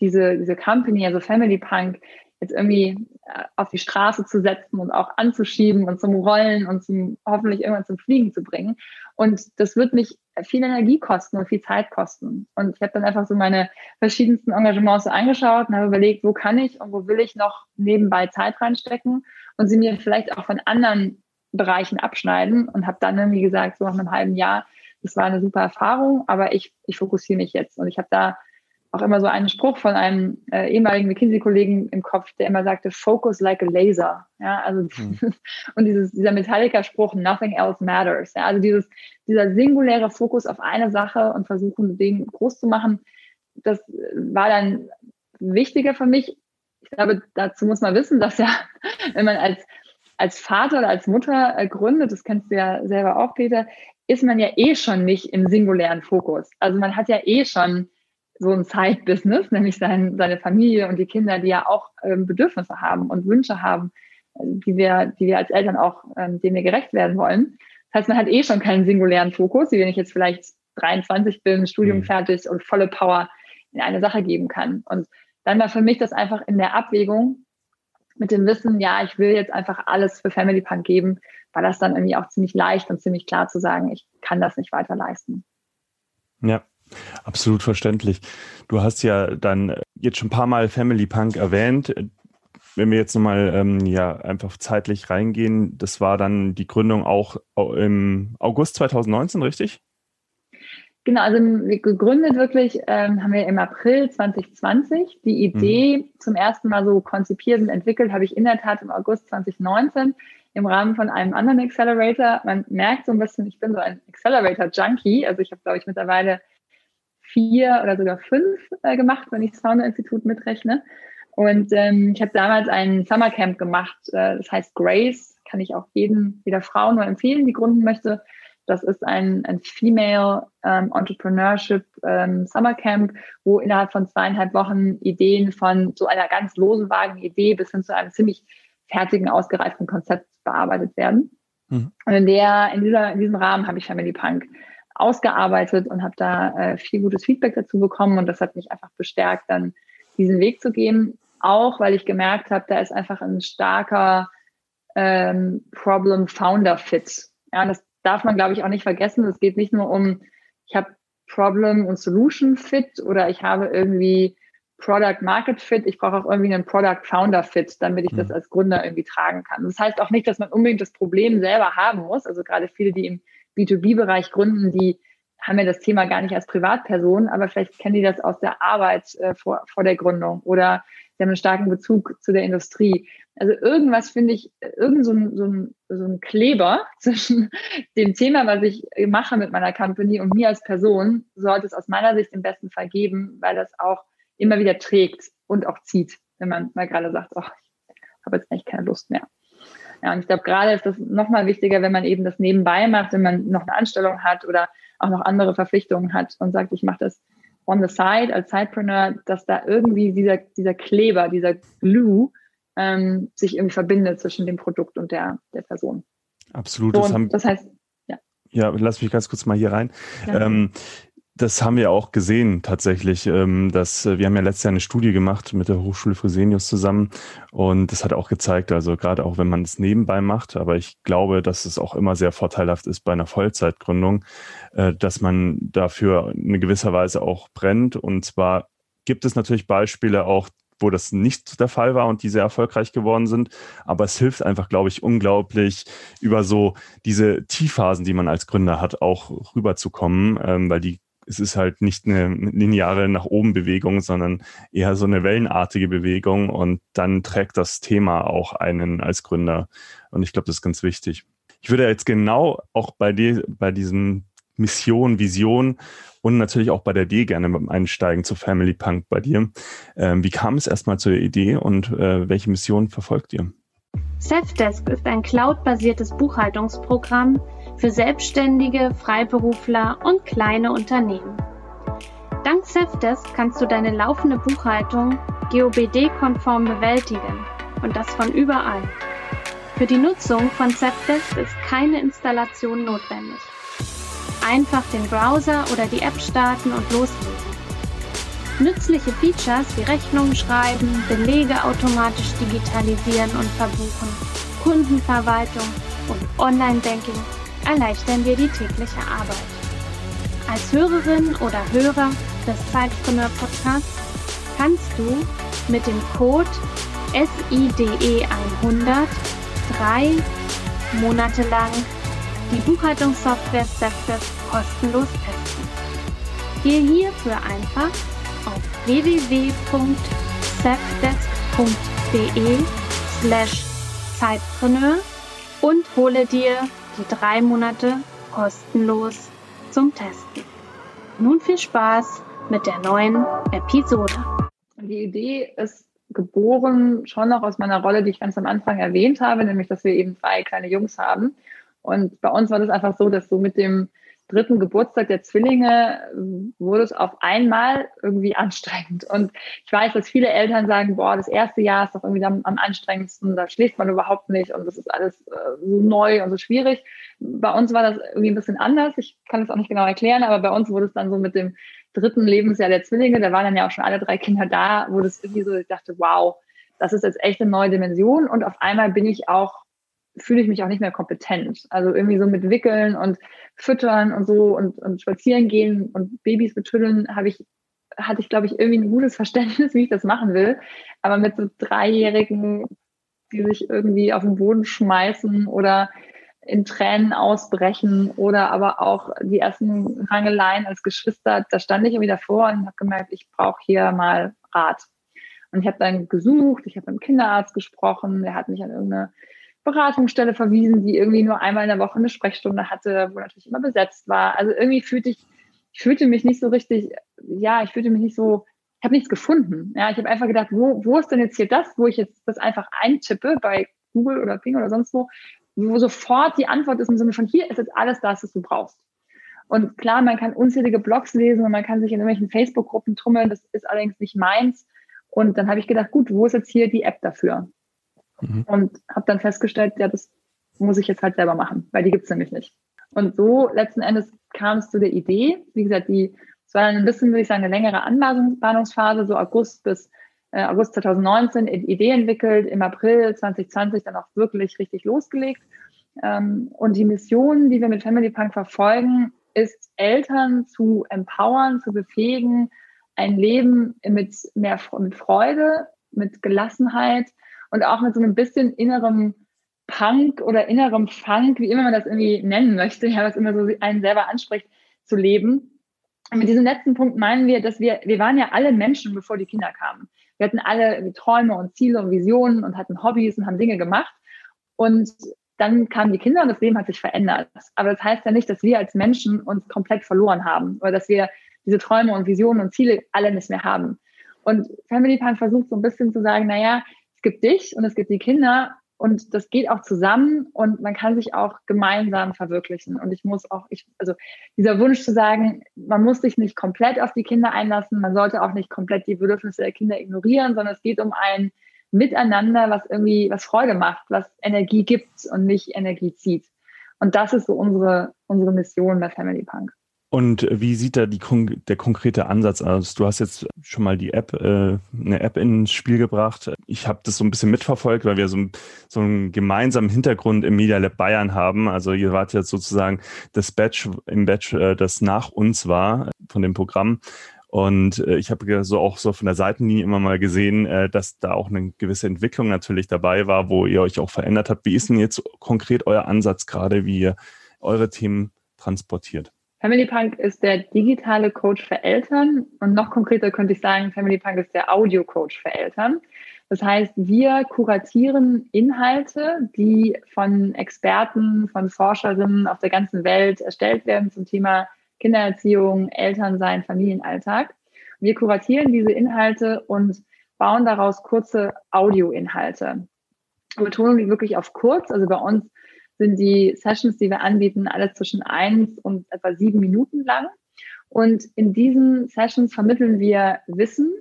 diese, diese Company, also Family Punk, jetzt irgendwie äh, auf die Straße zu setzen und auch anzuschieben und zum Rollen und zum hoffentlich irgendwann zum Fliegen zu bringen. Und das wird mich viel Energie kosten und viel Zeit kosten. Und ich habe dann einfach so meine verschiedensten Engagements angeschaut und habe überlegt, wo kann ich und wo will ich noch nebenbei Zeit reinstecken und sie mir vielleicht auch von anderen Bereichen abschneiden und habe dann irgendwie gesagt, so nach einem halben Jahr, das war eine super Erfahrung, aber ich, ich fokussiere mich jetzt. Und ich habe da auch immer so einen Spruch von einem äh, ehemaligen McKinsey-Kollegen im Kopf, der immer sagte, focus like a laser. Ja, also mhm. und dieses, dieser Metallica-Spruch, nothing else matters. Ja, also dieses, dieser singuläre Fokus auf eine Sache und versuchen, den groß zu machen, das war dann wichtiger für mich. Ich glaube, dazu muss man wissen, dass ja, wenn man als, als Vater oder als Mutter äh, gründet, das kennst du ja selber auch, Peter, ist man ja eh schon nicht im singulären Fokus. Also man hat ja eh schon so ein Side-Business, nämlich sein, seine Familie und die Kinder, die ja auch ähm, Bedürfnisse haben und Wünsche haben, äh, die wir, die wir als Eltern auch, ähm, denen wir gerecht werden wollen. Das heißt, man hat eh schon keinen singulären Fokus, wie wenn ich jetzt vielleicht 23 bin, Studium mhm. fertig und volle Power in eine Sache geben kann. Und dann war für mich das einfach in der Abwägung mit dem Wissen, ja, ich will jetzt einfach alles für Family Punk geben, war das dann irgendwie auch ziemlich leicht und ziemlich klar zu sagen, ich kann das nicht weiter leisten. Ja, Absolut verständlich. Du hast ja dann jetzt schon ein paar Mal Family Punk erwähnt. Wenn wir jetzt nochmal ähm, ja, einfach zeitlich reingehen, das war dann die Gründung auch im August 2019, richtig? Genau, also gegründet wirklich ähm, haben wir im April 2020. Die Idee mhm. zum ersten Mal so konzipiert und entwickelt habe ich in der Tat im August 2019 im Rahmen von einem anderen Accelerator. Man merkt so ein bisschen, ich bin so ein Accelerator-Junkie. Also ich habe, glaube ich, mittlerweile vier oder sogar fünf äh, gemacht, wenn ich das Founder-Institut mitrechne. Und ähm, ich habe damals ein Summercamp gemacht, äh, das heißt Grace, kann ich auch jeden, jeder Frau nur empfehlen, die gründen möchte. Das ist ein, ein Female ähm, Entrepreneurship ähm, Summercamp, wo innerhalb von zweieinhalb Wochen Ideen von so einer ganz losen, vagen Idee bis hin zu einem ziemlich fertigen, ausgereiften Konzept bearbeitet werden. Mhm. Und in, der, in, dieser, in diesem Rahmen habe ich Family Punk ausgearbeitet und habe da äh, viel gutes Feedback dazu bekommen und das hat mich einfach bestärkt, dann diesen Weg zu gehen. Auch weil ich gemerkt habe, da ist einfach ein starker ähm, Problem-Founder-Fit. Ja, das darf man, glaube ich, auch nicht vergessen. Es geht nicht nur um, ich habe Problem- und Solution-Fit oder ich habe irgendwie Product-Market-Fit. Ich brauche auch irgendwie einen Product-Founder-Fit, damit ich mhm. das als Gründer irgendwie tragen kann. Das heißt auch nicht, dass man unbedingt das Problem selber haben muss. Also gerade viele, die im B2B-Bereich gründen, die haben ja das Thema gar nicht als Privatperson, aber vielleicht kennen die das aus der Arbeit äh, vor, vor der Gründung oder sie haben einen starken Bezug zu der Industrie. Also irgendwas finde ich, irgend so ein, so, ein, so ein Kleber zwischen dem Thema, was ich mache mit meiner Company und mir als Person, sollte es aus meiner Sicht im besten Fall geben, weil das auch immer wieder trägt und auch zieht, wenn man mal gerade sagt, oh, ich habe jetzt echt keine Lust mehr. Ja, und ich glaube, gerade ist das nochmal wichtiger, wenn man eben das nebenbei macht, wenn man noch eine Anstellung hat oder auch noch andere Verpflichtungen hat und sagt, ich mache das on the side als Sidepreneur, dass da irgendwie dieser, dieser Kleber, dieser Glue ähm, sich irgendwie verbindet zwischen dem Produkt und der, der Person. Absolut. So, das, haben, das heißt, ja. Ja, lass mich ganz kurz mal hier rein. Ja. Ähm, das haben wir auch gesehen tatsächlich. Ähm, dass, äh, wir haben ja letztes Jahr eine Studie gemacht mit der Hochschule Fresenius zusammen und das hat auch gezeigt, also gerade auch wenn man es nebenbei macht, aber ich glaube, dass es auch immer sehr vorteilhaft ist bei einer Vollzeitgründung, äh, dass man dafür in gewisser Weise auch brennt. Und zwar gibt es natürlich Beispiele auch, wo das nicht der Fall war und die sehr erfolgreich geworden sind. Aber es hilft einfach, glaube ich, unglaublich, über so diese Tiefphasen, die man als Gründer hat, auch rüberzukommen, ähm, weil die es ist halt nicht eine lineare nach oben Bewegung, sondern eher so eine wellenartige Bewegung und dann trägt das Thema auch einen als Gründer. Und ich glaube, das ist ganz wichtig. Ich würde jetzt genau auch bei dir, bei diesem Mission, Vision und natürlich auch bei der D gerne einsteigen zu Family Punk bei dir. Ähm, wie kam es erstmal zur Idee und äh, welche Mission verfolgt ihr? Safdesk ist ein cloud-basiertes Buchhaltungsprogramm für Selbstständige, Freiberufler und kleine Unternehmen. Dank Safdesk kannst du deine laufende Buchhaltung GOBD-konform bewältigen und das von überall. Für die Nutzung von Safdesk ist keine Installation notwendig. Einfach den Browser oder die App starten und loslegen. Nützliche Features wie Rechnungen schreiben, Belege automatisch digitalisieren und verbuchen, Kundenverwaltung und Online-Banking erleichtern dir die tägliche Arbeit. Als Hörerin oder Hörer des Zeitpreneur Podcasts kannst du mit dem Code SIDE100 drei Monate lang die Buchhaltungssoftware Stepdesk kostenlos testen. Gehe hierfür einfach auf www.stepdesk.de slash Zeitpreneur und hole dir die drei Monate kostenlos zum Testen. Nun viel Spaß mit der neuen Episode. Die Idee ist geboren schon noch aus meiner Rolle, die ich ganz am Anfang erwähnt habe, nämlich dass wir eben zwei kleine Jungs haben. Und bei uns war das einfach so, dass so mit dem dritten Geburtstag der Zwillinge wurde es auf einmal irgendwie anstrengend. Und ich weiß, dass viele Eltern sagen, boah, das erste Jahr ist doch irgendwie am, am anstrengendsten, da schläft man überhaupt nicht und das ist alles äh, so neu und so schwierig. Bei uns war das irgendwie ein bisschen anders. Ich kann es auch nicht genau erklären, aber bei uns wurde es dann so mit dem dritten Lebensjahr der Zwillinge, da waren dann ja auch schon alle drei Kinder da, wo das irgendwie so, ich dachte, wow, das ist jetzt echt eine neue Dimension und auf einmal bin ich auch fühle ich mich auch nicht mehr kompetent. Also irgendwie so mit Wickeln und Füttern und so und, und spazieren gehen und Babys betüddeln habe ich, hatte ich, glaube ich, irgendwie ein gutes Verständnis, wie ich das machen will. Aber mit so Dreijährigen, die sich irgendwie auf den Boden schmeißen oder in Tränen ausbrechen oder aber auch die ersten Rangeleien als Geschwister, da stand ich irgendwie davor und habe gemerkt, ich brauche hier mal Rat. Und ich habe dann gesucht, ich habe mit dem Kinderarzt gesprochen, der hat mich an irgendeine Beratungsstelle verwiesen, die irgendwie nur einmal in der Woche eine Sprechstunde hatte, wo natürlich immer besetzt war. Also irgendwie fühlte ich, ich fühlte mich nicht so richtig, ja, ich fühlte mich nicht so, ich habe nichts gefunden. Ja, ich habe einfach gedacht, wo, wo ist denn jetzt hier das, wo ich jetzt das einfach eintippe bei Google oder Ping oder sonst wo, wo sofort die Antwort ist im Sinne von hier ist jetzt alles das, was du brauchst. Und klar, man kann unzählige Blogs lesen und man kann sich in irgendwelchen Facebook-Gruppen trummeln, das ist allerdings nicht meins. Und dann habe ich gedacht, gut, wo ist jetzt hier die App dafür? Mhm. Und habe dann festgestellt, ja, das muss ich jetzt halt selber machen, weil die gibt's nämlich nicht. Und so letzten Endes kam es zu der Idee. Wie gesagt, die, es war dann ein bisschen, würde ich sagen, eine längere Anbahnungsphase, so August bis äh, August 2019 Idee entwickelt, im April 2020 dann auch wirklich richtig losgelegt. Ähm, und die Mission, die wir mit Family Punk verfolgen, ist Eltern zu empowern, zu befähigen, ein Leben mit mehr mit Freude, mit Gelassenheit und auch mit so einem bisschen innerem Punk oder innerem Funk, wie immer man das irgendwie nennen möchte, ja, was immer so einen selber anspricht, zu leben. Und mit diesem letzten Punkt meinen wir, dass wir, wir waren ja alle Menschen, bevor die Kinder kamen. Wir hatten alle Träume und Ziele und Visionen und hatten Hobbys und haben Dinge gemacht. Und dann kamen die Kinder und das Leben hat sich verändert. Aber das heißt ja nicht, dass wir als Menschen uns komplett verloren haben oder dass wir diese Träume und Visionen und Ziele alle nicht mehr haben. Und Family Punk versucht so ein bisschen zu sagen, naja, es gibt dich und es gibt die Kinder und das geht auch zusammen und man kann sich auch gemeinsam verwirklichen. Und ich muss auch, ich, also dieser Wunsch zu sagen, man muss sich nicht komplett auf die Kinder einlassen, man sollte auch nicht komplett die Bedürfnisse der Kinder ignorieren, sondern es geht um ein miteinander, was irgendwie, was Freude macht, was Energie gibt und nicht Energie zieht. Und das ist so unsere, unsere Mission bei Family Punk. Und wie sieht da die, der konkrete Ansatz aus? Du hast jetzt schon mal die App, äh, eine App ins Spiel gebracht. Ich habe das so ein bisschen mitverfolgt, weil wir so, so einen gemeinsamen Hintergrund im Media Lab Bayern haben. Also ihr wart jetzt sozusagen das Batch im Batch, äh, das nach uns war von dem Programm. Und äh, ich habe so auch so von der Seitenlinie immer mal gesehen, äh, dass da auch eine gewisse Entwicklung natürlich dabei war, wo ihr euch auch verändert habt. Wie ist denn jetzt konkret euer Ansatz gerade, wie ihr eure Themen transportiert? Family Punk ist der digitale Coach für Eltern und noch konkreter könnte ich sagen, Family Punk ist der Audio Coach für Eltern. Das heißt, wir kuratieren Inhalte, die von Experten, von Forscherinnen auf der ganzen Welt erstellt werden zum Thema Kindererziehung, Elternsein, Familienalltag. Wir kuratieren diese Inhalte und bauen daraus kurze Audioinhalte. Betonung liegt wirklich auf kurz. Also bei uns sind die Sessions, die wir anbieten, alle zwischen eins und etwa sieben Minuten lang. Und in diesen Sessions vermitteln wir Wissen,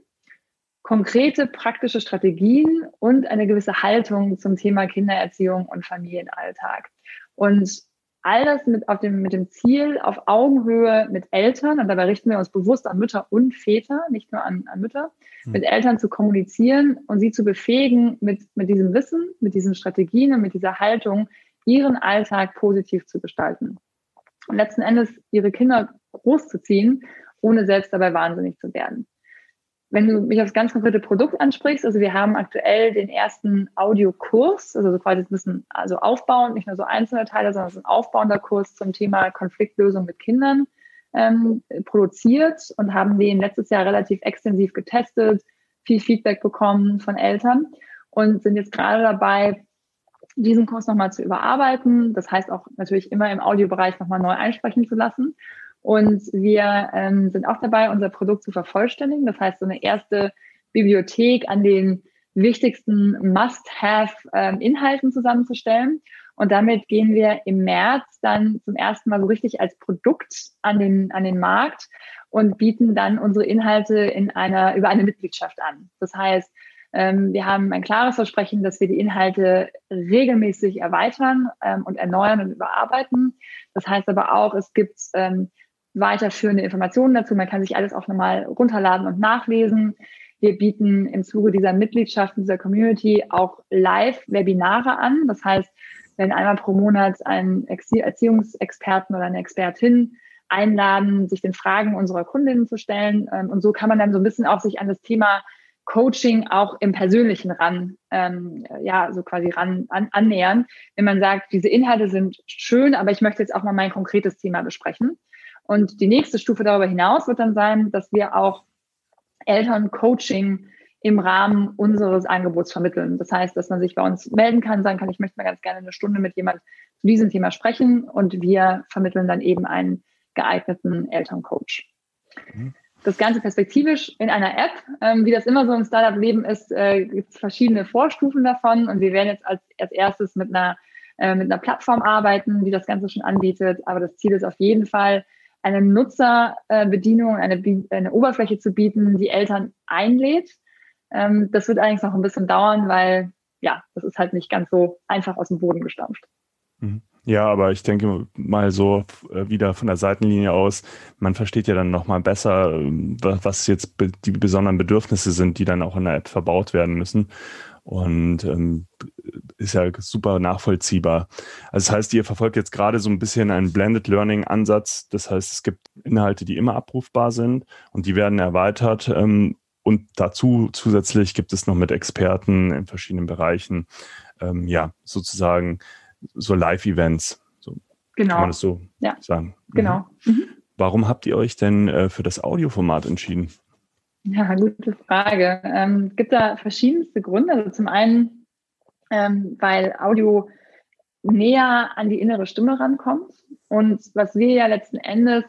konkrete praktische Strategien und eine gewisse Haltung zum Thema Kindererziehung und Familienalltag. Und all das mit, auf dem, mit dem Ziel, auf Augenhöhe mit Eltern, und dabei richten wir uns bewusst an Mütter und Väter, nicht nur an, an Mütter, mhm. mit Eltern zu kommunizieren und sie zu befähigen, mit, mit diesem Wissen, mit diesen Strategien und mit dieser Haltung ihren Alltag positiv zu gestalten. Und letzten Endes ihre Kinder großzuziehen, ohne selbst dabei wahnsinnig zu werden. Wenn du mich aufs ganz konkrete Produkt ansprichst, also wir haben aktuell den ersten Audiokurs, also so quasi ein bisschen also aufbauend, nicht nur so einzelne Teile, sondern es ist ein aufbauender Kurs zum Thema Konfliktlösung mit Kindern ähm, produziert und haben den letztes Jahr relativ extensiv getestet, viel Feedback bekommen von Eltern und sind jetzt gerade dabei, diesen Kurs nochmal zu überarbeiten. Das heißt auch natürlich immer im Audiobereich nochmal neu einsprechen zu lassen. Und wir ähm, sind auch dabei, unser Produkt zu vervollständigen. Das heißt, so eine erste Bibliothek an den wichtigsten Must-Have-Inhalten zusammenzustellen. Und damit gehen wir im März dann zum ersten Mal so richtig als Produkt an den, an den Markt und bieten dann unsere Inhalte in einer, über eine Mitgliedschaft an. Das heißt, wir haben ein klares Versprechen, dass wir die Inhalte regelmäßig erweitern ähm, und erneuern und überarbeiten. Das heißt aber auch, es gibt ähm, weiterführende Informationen dazu. Man kann sich alles auch nochmal runterladen und nachlesen. Wir bieten im Zuge dieser Mitgliedschaft, dieser Community auch Live-Webinare an. Das heißt, wenn einmal pro Monat einen Erziehungsexperten oder eine Expertin einladen, sich den Fragen unserer Kundinnen zu stellen. Und so kann man dann so ein bisschen auch sich an das Thema Coaching auch im Persönlichen ran, ähm, ja, so quasi ran an, annähern, wenn man sagt, diese Inhalte sind schön, aber ich möchte jetzt auch mal mein konkretes Thema besprechen. Und die nächste Stufe darüber hinaus wird dann sein, dass wir auch Eltern-Coaching im Rahmen unseres Angebots vermitteln. Das heißt, dass man sich bei uns melden kann, sagen kann, ich möchte mal ganz gerne eine Stunde mit jemand zu diesem Thema sprechen und wir vermitteln dann eben einen geeigneten Elterncoach. Mhm das Ganze perspektivisch in einer App. Ähm, wie das immer so im Startup-Leben ist, äh, gibt es verschiedene Vorstufen davon und wir werden jetzt als, als erstes mit einer, äh, mit einer Plattform arbeiten, die das Ganze schon anbietet. Aber das Ziel ist auf jeden Fall, eine Nutzerbedienung, eine, eine Oberfläche zu bieten, die Eltern einlädt. Ähm, das wird allerdings noch ein bisschen dauern, weil ja, das ist halt nicht ganz so einfach aus dem Boden gestampft. Mhm. Ja, aber ich denke mal so äh, wieder von der Seitenlinie aus, man versteht ja dann nochmal besser, ähm, was jetzt die besonderen Bedürfnisse sind, die dann auch in der App verbaut werden müssen. Und ähm, ist ja super nachvollziehbar. Also das heißt, ihr verfolgt jetzt gerade so ein bisschen einen Blended Learning Ansatz. Das heißt, es gibt Inhalte, die immer abrufbar sind und die werden erweitert. Ähm, und dazu zusätzlich gibt es noch mit Experten in verschiedenen Bereichen, ähm, ja, sozusagen so Live-Events. So genau. Kann man das so ja. sagen? Genau. Mhm. mhm. Warum habt ihr euch denn äh, für das Audioformat entschieden? Ja, gute Frage. Ähm, es gibt da verschiedenste Gründe. Also zum einen, ähm, weil Audio näher an die innere Stimme rankommt. Und was wir ja letzten Endes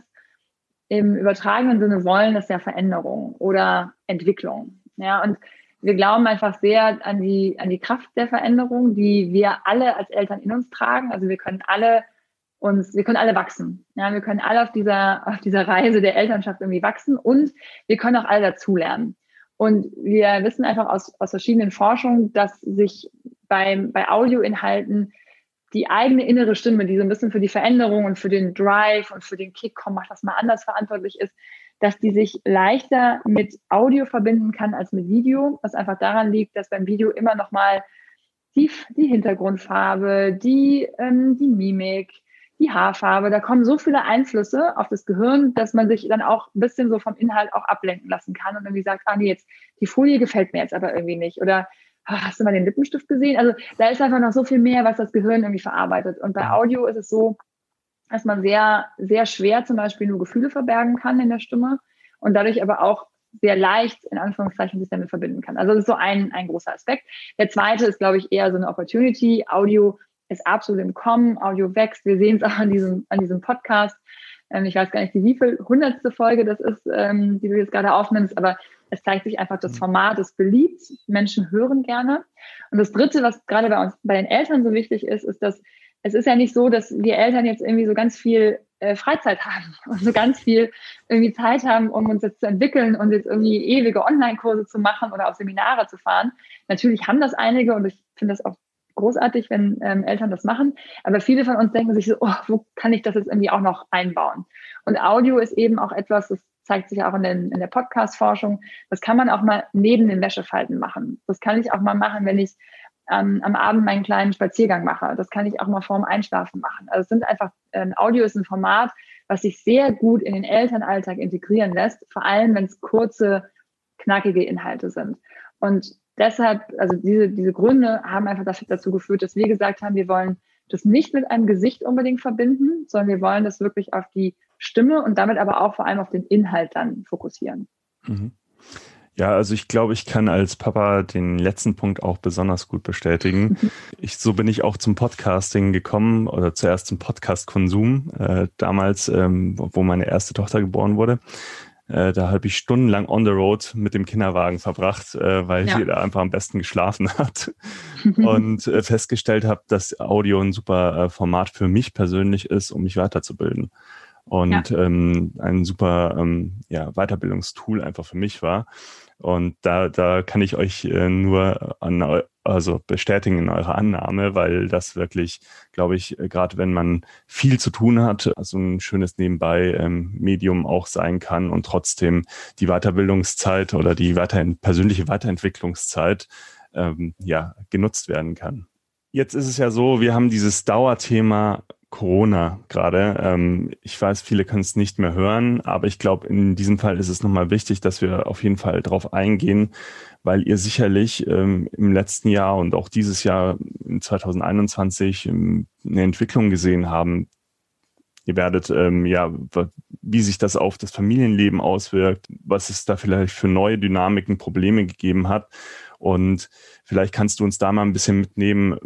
im übertragenen Sinne wollen, ist ja Veränderung oder Entwicklung. Ja, und wir glauben einfach sehr an die, an die Kraft der Veränderung, die wir alle als Eltern in uns tragen. Also wir können alle uns, wir können alle wachsen. Ja, wir können alle auf dieser, auf dieser Reise der Elternschaft irgendwie wachsen und wir können auch alle dazulernen. Und wir wissen einfach aus, aus verschiedenen Forschungen, dass sich beim, bei Audioinhalten die eigene innere Stimme, die so ein bisschen für die Veränderung und für den Drive und für den Kick, komm, mach das mal anders verantwortlich ist, dass die sich leichter mit Audio verbinden kann als mit Video, was einfach daran liegt, dass beim Video immer noch mal die, die Hintergrundfarbe, die, ähm, die Mimik, die Haarfarbe, da kommen so viele Einflüsse auf das Gehirn, dass man sich dann auch ein bisschen so vom Inhalt auch ablenken lassen kann und irgendwie sagt, ah nee, jetzt die Folie gefällt mir jetzt aber irgendwie nicht oder ach, hast du mal den Lippenstift gesehen? Also da ist einfach noch so viel mehr, was das Gehirn irgendwie verarbeitet. Und bei Audio ist es so, dass man sehr, sehr schwer zum Beispiel nur Gefühle verbergen kann in der Stimme und dadurch aber auch sehr leicht in Anführungszeichen sich damit verbinden kann. Also das ist so ein, ein großer Aspekt. Der zweite ist, glaube ich, eher so eine Opportunity. Audio ist absolut im Kommen, Audio wächst. Wir sehen es auch an diesem, an diesem Podcast. Ähm, ich weiß gar nicht, wie viel hundertste Folge das ist, ähm, die du jetzt gerade aufnimmst, aber es zeigt sich einfach, das mhm. Format ist beliebt. Menschen hören gerne. Und das dritte, was gerade bei uns, bei den Eltern so wichtig ist, ist, dass es ist ja nicht so, dass wir Eltern jetzt irgendwie so ganz viel äh, Freizeit haben und so ganz viel irgendwie Zeit haben, um uns jetzt zu entwickeln und jetzt irgendwie ewige Online-Kurse zu machen oder auf Seminare zu fahren. Natürlich haben das einige und ich finde das auch großartig, wenn ähm, Eltern das machen. Aber viele von uns denken sich so, oh, wo kann ich das jetzt irgendwie auch noch einbauen? Und Audio ist eben auch etwas, das zeigt sich auch in, den, in der Podcast-Forschung, das kann man auch mal neben den Wäschefalten machen. Das kann ich auch mal machen, wenn ich ähm, am Abend meinen kleinen Spaziergang mache. Das kann ich auch mal vorm Einschlafen machen. Also es sind einfach, ähm, Audio ist ein Format, was sich sehr gut in den Elternalltag integrieren lässt, vor allem wenn es kurze, knackige Inhalte sind. Und deshalb, also diese, diese Gründe haben einfach dazu geführt, dass wir gesagt haben, wir wollen das nicht mit einem Gesicht unbedingt verbinden, sondern wir wollen das wirklich auf die Stimme und damit aber auch vor allem auf den Inhalt dann fokussieren. Mhm. Ja, also ich glaube, ich kann als Papa den letzten Punkt auch besonders gut bestätigen. Ich, so bin ich auch zum Podcasting gekommen oder zuerst zum Podcast-Konsum, äh, damals, ähm, wo meine erste Tochter geboren wurde. Äh, da habe ich stundenlang on the road mit dem Kinderwagen verbracht, äh, weil ja. sie da einfach am besten geschlafen hat. und äh, festgestellt habe, dass Audio ein super äh, Format für mich persönlich ist, um mich weiterzubilden und ja. ähm, ein super ähm, ja, Weiterbildungstool einfach für mich war. Und da, da kann ich euch äh, nur an, also bestätigen in eurer Annahme, weil das wirklich, glaube ich, äh, gerade wenn man viel zu tun hat, also ein schönes nebenbei ähm, auch sein kann und trotzdem die Weiterbildungszeit oder die weiter persönliche Weiterentwicklungszeit ähm, ja genutzt werden kann. Jetzt ist es ja so, wir haben dieses Dauerthema Corona gerade. Ähm, ich weiß, viele können es nicht mehr hören, aber ich glaube, in diesem Fall ist es nochmal wichtig, dass wir auf jeden Fall darauf eingehen, weil ihr sicherlich ähm, im letzten Jahr und auch dieses Jahr in 2021 ähm, eine Entwicklung gesehen haben. Ihr werdet ähm, ja, wie sich das auf das Familienleben auswirkt, was es da vielleicht für neue Dynamiken, Probleme gegeben hat. Und vielleicht kannst du uns da mal ein bisschen mitnehmen,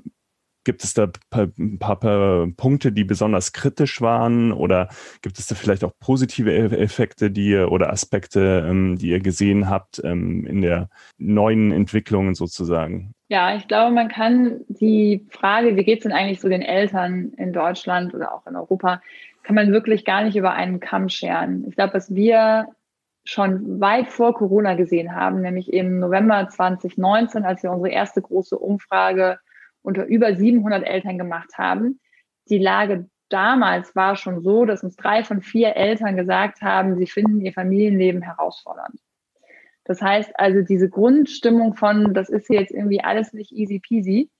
Gibt es da ein paar, paar, Punkte, die besonders kritisch waren oder gibt es da vielleicht auch positive e-, Effekte, die ihr oder Aspekte, ähm, die ihr gesehen habt ähm, in der neuen Entwicklung sozusagen? Ja, ich glaube, man kann die Frage, wie geht es denn eigentlich so den Eltern in Deutschland oder auch in Europa, kann man wirklich gar nicht über einen Kamm scheren. Ich glaube, was wir schon weit vor Corona gesehen haben, nämlich im November 2019, als wir unsere erste große Umfrage unter über 700 Eltern gemacht haben. Die Lage damals war schon so, dass uns drei von vier Eltern gesagt haben, sie finden ihr Familienleben herausfordernd. Das heißt also, diese Grundstimmung von, das ist jetzt irgendwie alles nicht easy peasy,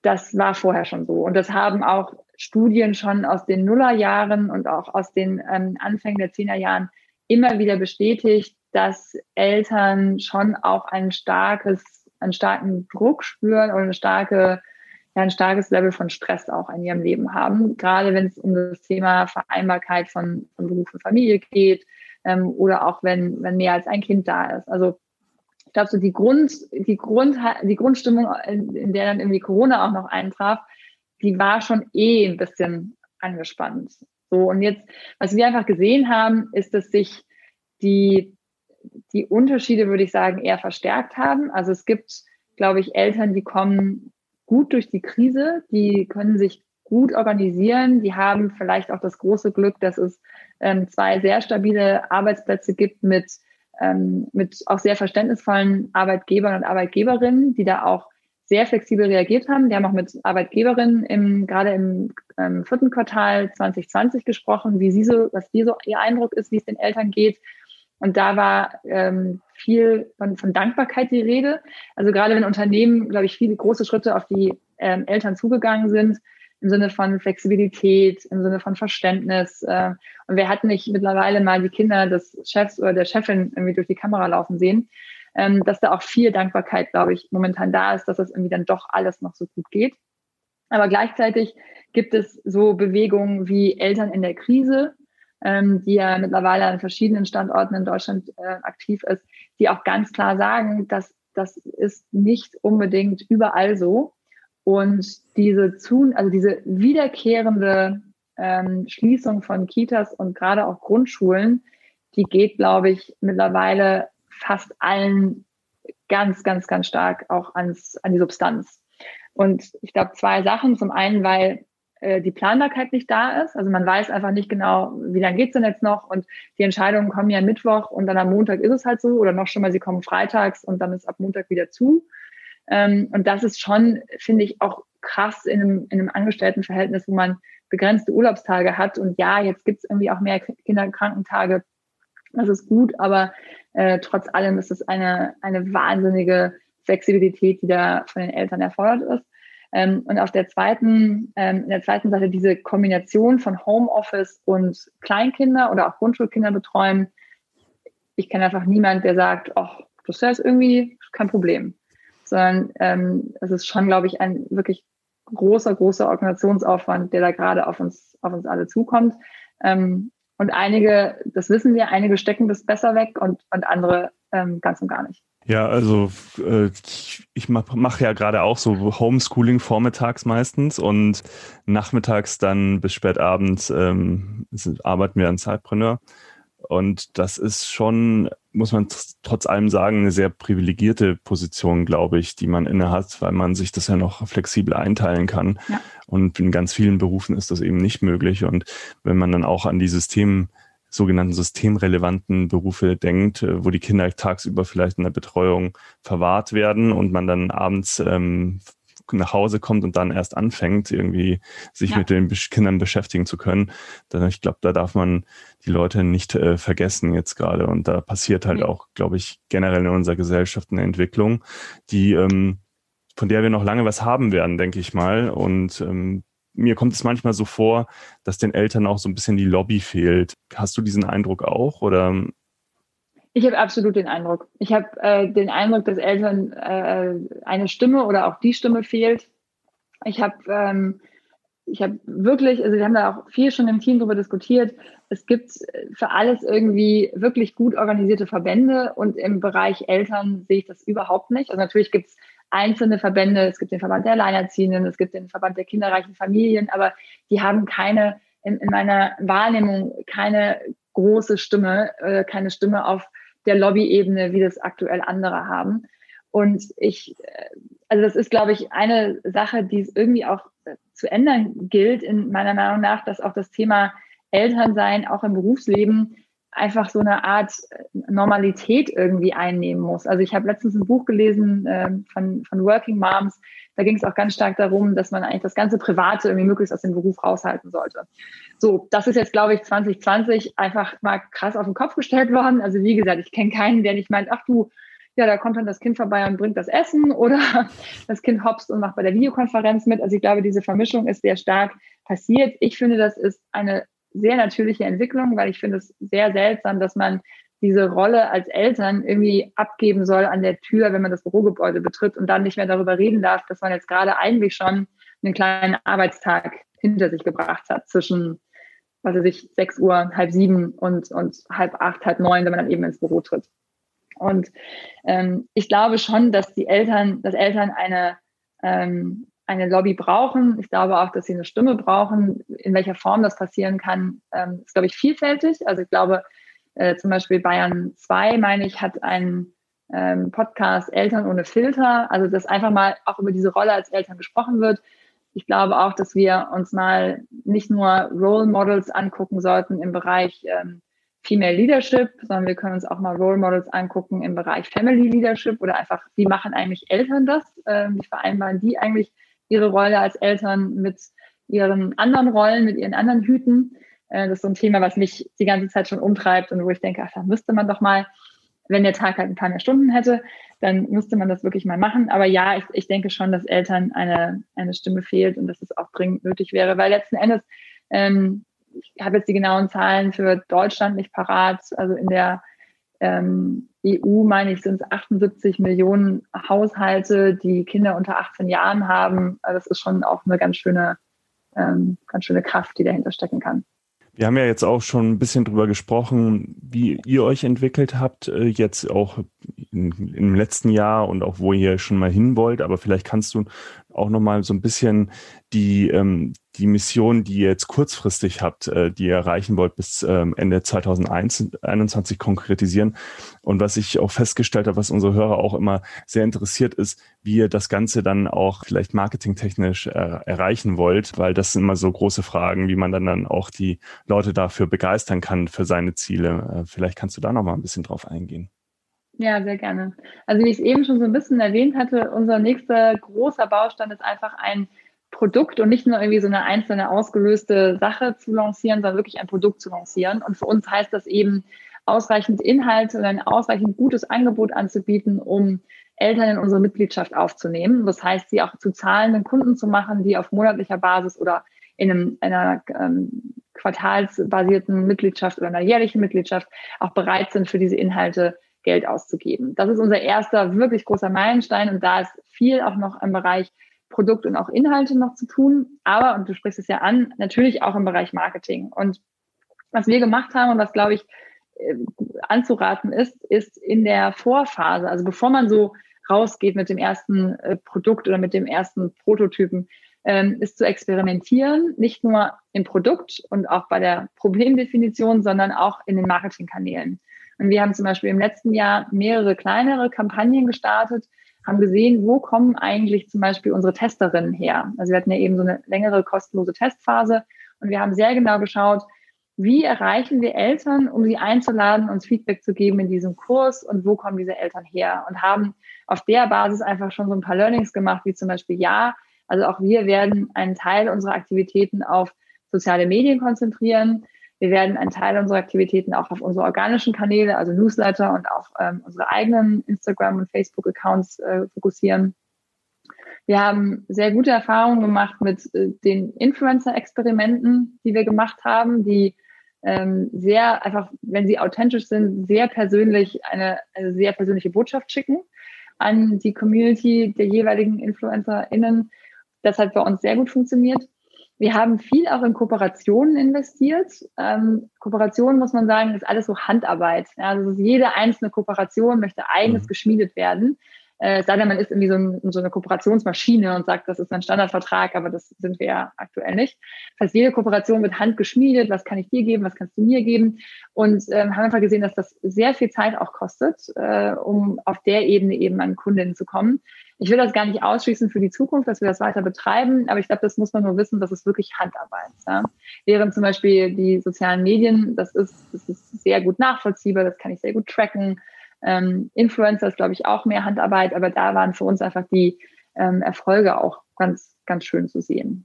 das war vorher schon so. Und das haben auch Studien schon aus den Nullerjahren und auch aus den ähm, Anfängen der Zehnerjahren immer wieder bestätigt, dass Eltern schon auch ein starkes einen starken Druck spüren oder eine starke, ja, ein starkes Level von Stress auch in ihrem Leben haben. Gerade wenn es um das Thema Vereinbarkeit von, von Beruf und Familie geht ähm, oder auch wenn, wenn mehr als ein Kind da ist. Also ich glaube, so die Grund, die Grund, die Grundstimmung, in, in der dann irgendwie Corona auch noch eintraf, die war schon eh ein bisschen angespannt. So, und jetzt, was wir einfach gesehen haben, ist, dass sich die die Unterschiede, würde ich sagen, eher verstärkt haben. Also es gibt, glaube ich, Eltern, die kommen gut durch die Krise, die können sich gut organisieren, die haben vielleicht auch das große Glück, dass es ähm, zwei sehr stabile Arbeitsplätze gibt mit ähm, mit auch sehr verständnisvollen Arbeitgebern und Arbeitgeberinnen, die da auch sehr flexibel reagiert haben. Wir haben auch mit Arbeitgeberinnen im, gerade im ähm, vierten Quartal 2020 gesprochen, wie sie so, was wie so ihr Eindruck ist, wie es den Eltern geht. Und da war ähm, viel von, von Dankbarkeit die Rede. Also gerade wenn Unternehmen, glaube ich, viele große Schritte auf die ähm, Eltern zugegangen sind, im Sinne von Flexibilität, im Sinne von Verständnis. Äh, und wer hat nicht mittlerweile mal die Kinder des Chefs oder der Chefin irgendwie durch die Kamera laufen sehen, ähm, dass da auch viel Dankbarkeit, glaube ich, momentan da ist, dass das irgendwie dann doch alles noch so gut geht. Aber gleichzeitig gibt es so Bewegungen wie Eltern in der Krise, ähm, die ja mittlerweile an verschiedenen Standorten in Deutschland äh, aktiv ist, die auch ganz klar sagen, dass das ist nicht unbedingt überall so. Und diese zu, also diese wiederkehrende ähm, Schließung von Kitas und gerade auch Grundschulen, die geht, glaube ich, mittlerweile fast allen ganz, ganz, ganz stark auch ans, an die Substanz. Und ich glaube, zwei Sachen. Zum einen, weil die Planbarkeit nicht da ist. Also man weiß einfach nicht genau, wie lange geht's denn jetzt noch. Und die Entscheidungen kommen ja Mittwoch und dann am Montag ist es halt so. Oder noch schon mal, sie kommen freitags und dann ist ab Montag wieder zu. Ähm, und das ist schon, finde ich, auch krass in einem, in einem Angestelltenverhältnis, wo man begrenzte Urlaubstage hat. Und ja, jetzt gibt es irgendwie auch mehr Kinderkrankentage. Das ist gut, aber äh, trotz allem ist es eine, eine wahnsinnige Flexibilität, die da von den Eltern erfordert ist. Ähm, und auf der zweiten, ähm, in der zweiten Seite diese Kombination von Homeoffice und Kleinkinder oder auch Grundschulkinder betreuen. Ich kenne einfach niemand, der sagt, ach, das ist irgendwie kein Problem sondern ähm, es ist schon, glaube ich, ein wirklich großer, großer Organisationsaufwand, der da gerade auf uns, auf uns alle zukommt. Ähm, und einige, das wissen wir, einige stecken das besser weg und, und andere ähm, ganz und gar nicht. Ja, also äh, ich mache mach ja gerade auch so Homeschooling vormittags meistens und nachmittags dann bis spät abends ähm, arbeiten wir an Zeitpreneur. Und das ist schon, muss man trotz allem sagen, eine sehr privilegierte Position, glaube ich, die man inne hat, weil man sich das ja noch flexibel einteilen kann. Ja. Und in ganz vielen Berufen ist das eben nicht möglich. Und wenn man dann auch an die System, sogenannten systemrelevanten Berufe denkt, äh, wo die Kinder tagsüber vielleicht in der Betreuung verwahrt werden und man dann abends ähm, nach Hause kommt und dann erst anfängt, irgendwie sich ja. mit den Kindern beschäftigen zu können, dann ich glaube, da darf man die Leute nicht äh, vergessen jetzt gerade. Und da passiert halt mhm. auch, glaube ich, generell in unserer Gesellschaft eine Entwicklung, die ähm, von der wir noch lange was haben werden, denke ich mal. Und ähm, mir kommt es manchmal so vor, dass den Eltern auch so ein bisschen die Lobby fehlt. Hast du diesen Eindruck auch oder ich habe absolut den Eindruck. Ich habe äh, den Eindruck, dass Eltern äh, eine Stimme oder auch die Stimme fehlt. Ich habe ähm, ich habe wirklich, also wir haben da auch viel schon im Team darüber diskutiert. Es gibt für alles irgendwie wirklich gut organisierte Verbände und im Bereich Eltern sehe ich das überhaupt nicht. Also natürlich gibt es einzelne Verbände, es gibt den Verband der Alleinerziehenden, es gibt den Verband der kinderreichen Familien, aber die haben keine, in, in meiner Wahrnehmung, keine große Stimme, äh, keine Stimme auf der Lobbyebene, wie das aktuell andere haben. Und ich, äh, also das ist, glaube ich, eine Sache, die es irgendwie auch zu ändern gilt, in meiner Meinung nach, dass auch das Thema Elternsein auch im Berufsleben einfach so eine Art Normalität irgendwie einnehmen muss. Also ich habe letztens ein Buch gelesen äh, von, von Working Moms, da ging es auch ganz stark darum, dass man eigentlich das ganze Private irgendwie möglichst aus dem Beruf raushalten sollte. So, das ist jetzt, glaube ich, 2020 einfach mal krass auf den Kopf gestellt worden. Also wie gesagt, ich kenne keinen, der nicht meint, ach du, ja, da kommt dann das Kind vorbei und bringt das Essen oder das Kind hopst und macht bei der Videokonferenz mit. Also ich glaube, diese Vermischung ist sehr stark passiert. Ich finde, das ist eine sehr natürliche Entwicklung, weil ich finde es sehr seltsam, dass man diese Rolle als Eltern irgendwie abgeben soll an der Tür, wenn man das Bürogebäude betritt und dann nicht mehr darüber reden darf, dass man jetzt gerade eigentlich schon einen kleinen Arbeitstag hinter sich gebracht hat zwischen was weiß ich, sechs Uhr, halb sieben und, und halb acht, halb neun, wenn man dann eben ins Büro tritt. Und ähm, ich glaube schon, dass die Eltern, dass Eltern eine, ähm, eine Lobby brauchen. Ich glaube auch, dass sie eine Stimme brauchen. In welcher Form das passieren kann, ähm, ist, glaube ich, vielfältig. Also ich glaube, äh, zum Beispiel Bayern 2, meine ich, hat einen ähm, Podcast Eltern ohne Filter. Also dass einfach mal auch über diese Rolle als Eltern gesprochen wird ich glaube auch, dass wir uns mal nicht nur Role Models angucken sollten im Bereich ähm, Female Leadership, sondern wir können uns auch mal Role Models angucken im Bereich Family Leadership oder einfach, wie machen eigentlich Eltern das? Wie vereinbaren die eigentlich ihre Rolle als Eltern mit ihren anderen Rollen, mit ihren anderen Hüten? Äh, das ist so ein Thema, was mich die ganze Zeit schon umtreibt und wo ich denke, ach, da müsste man doch mal, wenn der Tag halt ein paar mehr Stunden hätte, dann müsste man das wirklich mal machen. Aber ja, ich, ich denke schon, dass Eltern eine, eine Stimme fehlt und dass es auch dringend nötig wäre, weil letzten Endes ähm, ich habe jetzt die genauen Zahlen für Deutschland nicht parat. Also in der ähm, EU, meine ich, sind es 78 Millionen Haushalte, die Kinder unter 18 Jahren haben. Also das ist schon auch eine ganz schöne, ähm, ganz schöne Kraft, die dahinter stecken kann. Wir haben ja jetzt auch schon ein bisschen drüber gesprochen, wie ihr euch entwickelt habt, äh, jetzt auch in, im letzten Jahr und auch wo ihr schon mal hin wollt. Aber vielleicht kannst du auch noch mal so ein bisschen die, ähm, die Mission, die ihr jetzt kurzfristig habt, äh, die ihr erreichen wollt, bis ähm, Ende 2021 konkretisieren. Und was ich auch festgestellt habe, was unsere Hörer auch immer sehr interessiert ist, wie ihr das Ganze dann auch vielleicht marketingtechnisch äh, erreichen wollt, weil das sind immer so große Fragen, wie man dann, dann auch die Leute dafür begeistern kann für seine Ziele. Äh, vielleicht kannst du da noch mal ein bisschen drauf eingehen. Ja, sehr gerne. Also wie ich es eben schon so ein bisschen erwähnt hatte, unser nächster großer Baustein ist einfach ein Produkt und nicht nur irgendwie so eine einzelne ausgelöste Sache zu lancieren, sondern wirklich ein Produkt zu lancieren. Und für uns heißt das eben, ausreichend Inhalte und ein ausreichend gutes Angebot anzubieten, um Eltern in unsere Mitgliedschaft aufzunehmen. Das heißt, sie auch zu zahlenden Kunden zu machen, die auf monatlicher Basis oder in einem, einer ähm, quartalsbasierten Mitgliedschaft oder einer jährlichen Mitgliedschaft auch bereit sind, für diese Inhalte Geld auszugeben. Das ist unser erster wirklich großer Meilenstein und da ist viel auch noch im Bereich Produkt und auch Inhalte noch zu tun. Aber, und du sprichst es ja an, natürlich auch im Bereich Marketing. Und was wir gemacht haben und was, glaube ich, äh, anzuraten ist, ist in der Vorphase, also bevor man so rausgeht mit dem ersten äh, Produkt oder mit dem ersten Prototypen, ähm, ist zu experimentieren, nicht nur im Produkt und auch bei der Problemdefinition, sondern auch in den Marketingkanälen. Und wir haben zum Beispiel im letzten Jahr mehrere kleinere Kampagnen gestartet, haben gesehen, wo kommen eigentlich zum Beispiel unsere Testerinnen her. Also wir hatten ja eben so eine längere kostenlose Testphase und wir haben sehr genau geschaut, wie erreichen wir Eltern, um sie einzuladen, uns Feedback zu geben in diesem Kurs und wo kommen diese Eltern her und haben auf der Basis einfach schon so ein paar Learnings gemacht, wie zum Beispiel, ja, also auch wir werden einen Teil unserer Aktivitäten auf soziale Medien konzentrieren. Wir werden einen Teil unserer Aktivitäten auch auf unsere organischen Kanäle, also Newsletter und auf ähm, unsere eigenen Instagram- und Facebook-Accounts äh, fokussieren. Wir haben sehr gute Erfahrungen gemacht mit äh, den Influencer-Experimenten, die wir gemacht haben, die ähm, sehr einfach, wenn sie authentisch sind, sehr persönlich eine, eine sehr persönliche Botschaft schicken an die Community der jeweiligen InfluencerInnen. Das hat bei uns sehr gut funktioniert. Wir haben viel auch in Kooperationen investiert. Ähm, Kooperation, muss man sagen, ist alles so Handarbeit. Ja, also jede einzelne Kooperation möchte eigens mhm. geschmiedet werden. Äh, es sei denn, man ist irgendwie so, ein, so, eine Kooperationsmaschine und sagt, das ist ein Standardvertrag, aber das sind wir ja aktuell nicht. Das heißt, jede Kooperation wird handgeschmiedet. Was kann ich dir geben? Was kannst du mir geben? Und ähm, haben einfach gesehen, dass das sehr viel Zeit auch kostet, äh, um auf der Ebene eben an Kundinnen zu kommen. Ich will das gar nicht ausschließen für die Zukunft, dass wir das weiter betreiben, aber ich glaube, das muss man nur wissen, dass es wirklich Handarbeit. Ja? Während zum Beispiel die sozialen Medien, das ist, das ist sehr gut nachvollziehbar, das kann ich sehr gut tracken. Ähm, Influencer ist, glaube ich, auch mehr Handarbeit, aber da waren für uns einfach die ähm, Erfolge auch ganz, ganz schön zu sehen.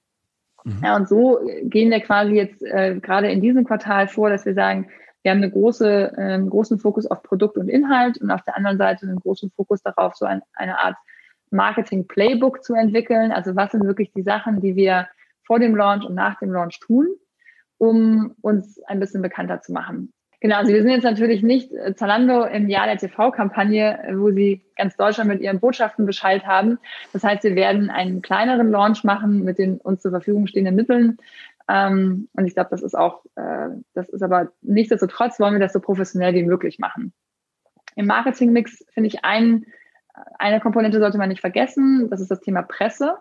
Mhm. Ja, und so gehen wir quasi jetzt äh, gerade in diesem Quartal vor, dass wir sagen, wir haben eine große, äh, einen großen Fokus auf Produkt und Inhalt und auf der anderen Seite einen großen Fokus darauf, so ein, eine Art Marketing-Playbook zu entwickeln. Also was sind wirklich die Sachen, die wir vor dem Launch und nach dem Launch tun, um uns ein bisschen bekannter zu machen. Genau, also wir sind jetzt natürlich nicht äh, Zalando im Jahr der TV-Kampagne, äh, wo sie ganz Deutschland mit ihren Botschaften Bescheid haben. Das heißt, wir werden einen kleineren Launch machen mit den uns zur Verfügung stehenden Mitteln. Ähm, und ich glaube, das ist auch, äh, das ist aber nichtsdestotrotz wollen wir das so professionell wie möglich machen. Im Marketing-Mix finde ich ein, eine Komponente sollte man nicht vergessen. Das ist das Thema Presse.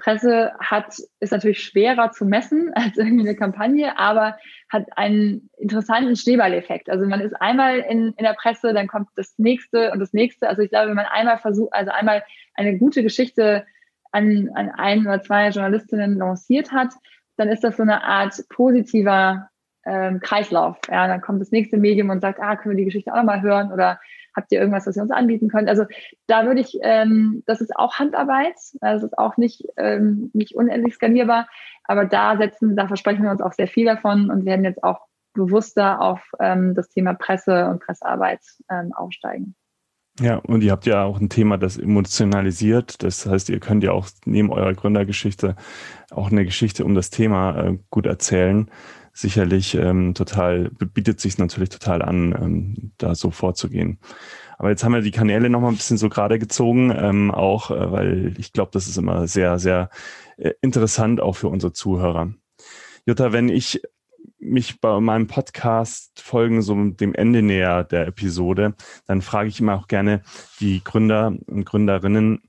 Presse hat, ist natürlich schwerer zu messen als irgendwie eine Kampagne, aber hat einen interessanten Schneeballeffekt. Also man ist einmal in, in der Presse, dann kommt das nächste und das nächste. Also ich glaube, wenn man einmal versucht, also einmal eine gute Geschichte an, an ein oder zwei Journalistinnen lanciert hat, dann ist das so eine Art positiver ähm, Kreislauf. Ja, dann kommt das nächste Medium und sagt, ah, können wir die Geschichte auch nochmal hören oder habt ihr irgendwas, was ihr uns anbieten könnt? Also da würde ich, ähm, das ist auch Handarbeit, das ist auch nicht, ähm, nicht unendlich skalierbar, aber da setzen, da versprechen wir uns auch sehr viel davon und werden jetzt auch bewusster auf ähm, das Thema Presse und Pressearbeit ähm, aufsteigen. Ja, und ihr habt ja auch ein Thema, das emotionalisiert. Das heißt, ihr könnt ja auch neben eurer Gründergeschichte auch eine Geschichte um das Thema äh, gut erzählen. Sicherlich ähm, total, bietet sich natürlich total an, ähm, da so vorzugehen. Aber jetzt haben wir die Kanäle noch mal ein bisschen so gerade gezogen, ähm, auch äh, weil ich glaube, das ist immer sehr, sehr äh, interessant auch für unsere Zuhörer. Jutta, wenn ich mich bei meinem Podcast folgen so dem Ende näher der Episode, dann frage ich immer auch gerne die Gründer und Gründerinnen,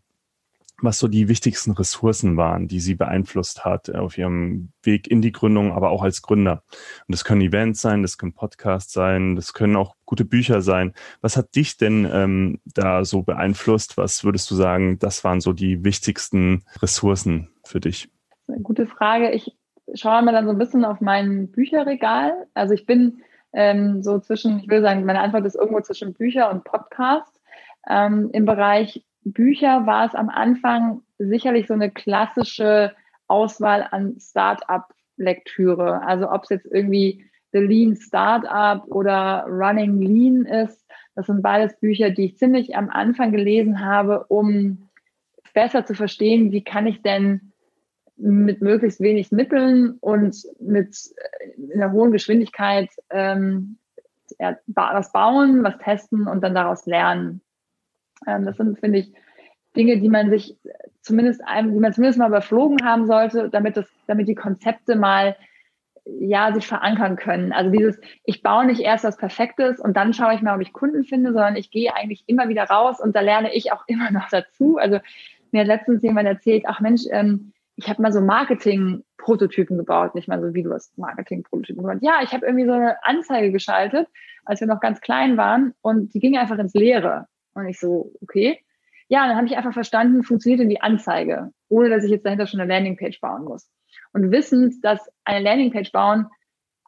was so die wichtigsten Ressourcen waren, die sie beeinflusst hat auf ihrem Weg in die Gründung, aber auch als Gründer. Und das können Events sein, das können Podcasts sein, das können auch gute Bücher sein. Was hat dich denn ähm, da so beeinflusst? Was würdest du sagen, das waren so die wichtigsten Ressourcen für dich? Eine gute Frage. Ich schaue mir dann so ein bisschen auf mein Bücherregal. Also ich bin ähm, so zwischen, ich will sagen, meine Antwort ist irgendwo zwischen Bücher und Podcast. Ähm, Im Bereich Bücher war es am Anfang sicherlich so eine klassische Auswahl an Start-up-Lektüre. Also ob es jetzt irgendwie The Lean Startup oder Running Lean ist. Das sind beides Bücher, die ich ziemlich am Anfang gelesen habe, um besser zu verstehen, wie kann ich denn mit möglichst wenig Mitteln und mit äh, einer hohen Geschwindigkeit ähm, was bauen, was testen und dann daraus lernen. Ähm, das sind, finde ich, Dinge, die man sich zumindest einem, die man zumindest mal überflogen haben sollte, damit das, damit die Konzepte mal ja sich verankern können. Also dieses, ich baue nicht erst was Perfektes und dann schaue ich mal, ob ich Kunden finde, sondern ich gehe eigentlich immer wieder raus und da lerne ich auch immer noch dazu. Also mir hat letztens jemand erzählt, ach Mensch, ähm, ich habe mal so Marketing-Prototypen gebaut, nicht mal so wie du hast Marketing-Prototypen gebaut. Ja, ich habe irgendwie so eine Anzeige geschaltet, als wir noch ganz klein waren und die ging einfach ins Leere. Und ich so, okay. Ja, dann habe ich einfach verstanden, funktioniert denn die Anzeige, ohne dass ich jetzt dahinter schon eine Landingpage bauen muss. Und wissend, dass eine Landingpage bauen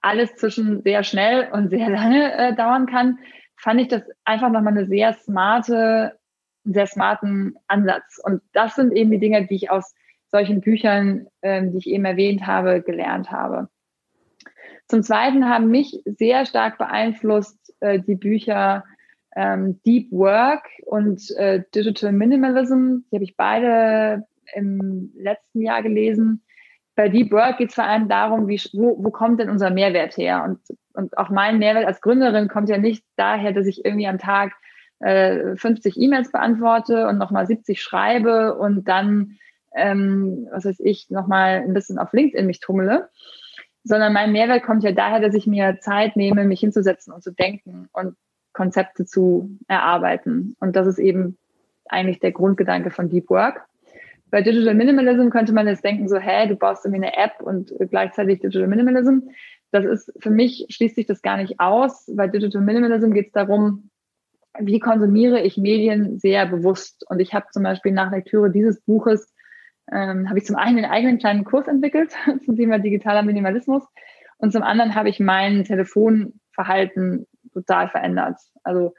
alles zwischen sehr schnell und sehr lange äh, dauern kann, fand ich das einfach nochmal eine sehr smarte, sehr smarten Ansatz. Und das sind eben die Dinge, die ich aus solchen Büchern, ähm, die ich eben erwähnt habe, gelernt habe. Zum Zweiten haben mich sehr stark beeinflusst äh, die Bücher ähm, Deep Work und äh, Digital Minimalism. Die habe ich beide im letzten Jahr gelesen. Bei Deep Work geht es vor allem darum, wie, wo, wo kommt denn unser Mehrwert her? Und, und auch mein Mehrwert als Gründerin kommt ja nicht daher, dass ich irgendwie am Tag äh, 50 E-Mails beantworte und nochmal 70 schreibe und dann ähm, was weiß ich, nochmal ein bisschen auf LinkedIn mich tummele, sondern mein Mehrwert kommt ja daher, dass ich mir Zeit nehme, mich hinzusetzen und zu denken und Konzepte zu erarbeiten. Und das ist eben eigentlich der Grundgedanke von Deep Work. Bei Digital Minimalism könnte man jetzt denken, so, hä, du baust irgendwie eine App und gleichzeitig Digital Minimalism. Das ist, für mich schließt sich das gar nicht aus. Bei Digital Minimalism geht es darum, wie konsumiere ich Medien sehr bewusst. Und ich habe zum Beispiel nach Lektüre dieses Buches ähm, habe ich zum einen einen eigenen kleinen Kurs entwickelt zum Thema digitaler Minimalismus und zum anderen habe ich mein Telefonverhalten total verändert. Also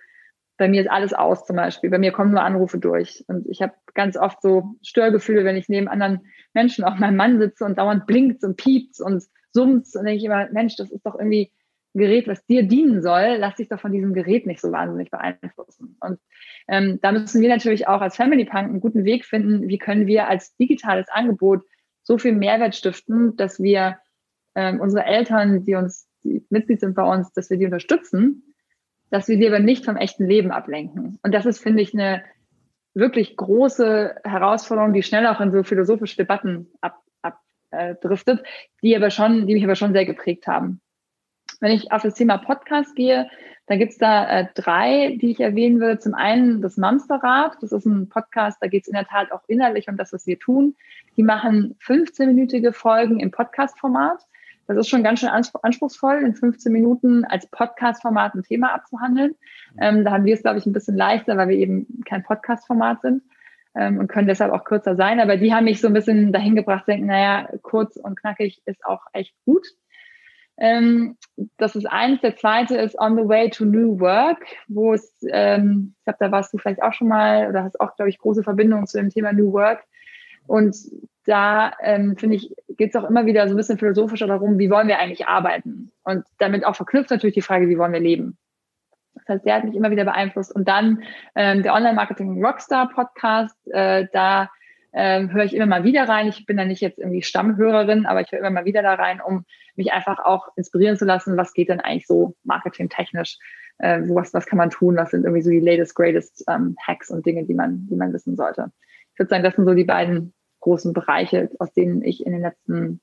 bei mir ist alles aus zum Beispiel. Bei mir kommen nur Anrufe durch. Und ich habe ganz oft so Störgefühle, wenn ich neben anderen Menschen, auch meinem Mann sitze und dauernd blinkt und piept und summt. Und denke ich immer, Mensch, das ist doch irgendwie Gerät, was dir dienen soll, lass dich doch von diesem Gerät nicht so wahnsinnig beeinflussen. Und ähm, da müssen wir natürlich auch als Family Punk einen guten Weg finden, wie können wir als digitales Angebot so viel Mehrwert stiften, dass wir ähm, unsere Eltern, die uns, die Mitglied sind bei uns, dass wir die unterstützen, dass wir die aber nicht vom echten Leben ablenken. Und das ist, finde ich, eine wirklich große Herausforderung, die schnell auch in so philosophische Debatten abdriftet, ab, äh, die aber schon, die mich aber schon sehr geprägt haben. Wenn ich auf das Thema Podcast gehe, dann gibt's da äh, drei, die ich erwähnen würde. Zum einen das Mamsterrad. Das ist ein Podcast, da geht's in der Tat auch innerlich um das, was wir tun. Die machen 15-minütige Folgen im Podcast-Format. Das ist schon ganz schön anspruchsvoll, in 15 Minuten als Podcast-Format ein Thema abzuhandeln. Ähm, da haben wir es, glaube ich, ein bisschen leichter, weil wir eben kein Podcast-Format sind ähm, und können deshalb auch kürzer sein. Aber die haben mich so ein bisschen dahin gebracht, denken, naja, kurz und knackig ist auch echt gut. Ähm, das ist eins. Der zweite ist On the Way to New Work, wo es, ähm, ich glaube, da warst du vielleicht auch schon mal oder hast auch, glaube ich, große Verbindungen zu dem Thema New Work. Und da ähm, finde ich, geht es auch immer wieder so ein bisschen philosophischer darum, wie wollen wir eigentlich arbeiten? Und damit auch verknüpft natürlich die Frage, wie wollen wir leben? Das heißt, der hat mich immer wieder beeinflusst. Und dann ähm, der Online-Marketing Rockstar Podcast, äh, da ähm, höre ich immer mal wieder rein. Ich bin da nicht jetzt irgendwie Stammhörerin, aber ich höre immer mal wieder da rein, um mich einfach auch inspirieren zu lassen, was geht denn eigentlich so marketingtechnisch, äh, was, was kann man tun, was sind irgendwie so die latest, greatest ähm, Hacks und Dinge, die man, die man wissen sollte. Ich würde sagen, das sind so die beiden großen Bereiche, aus denen ich in den letzten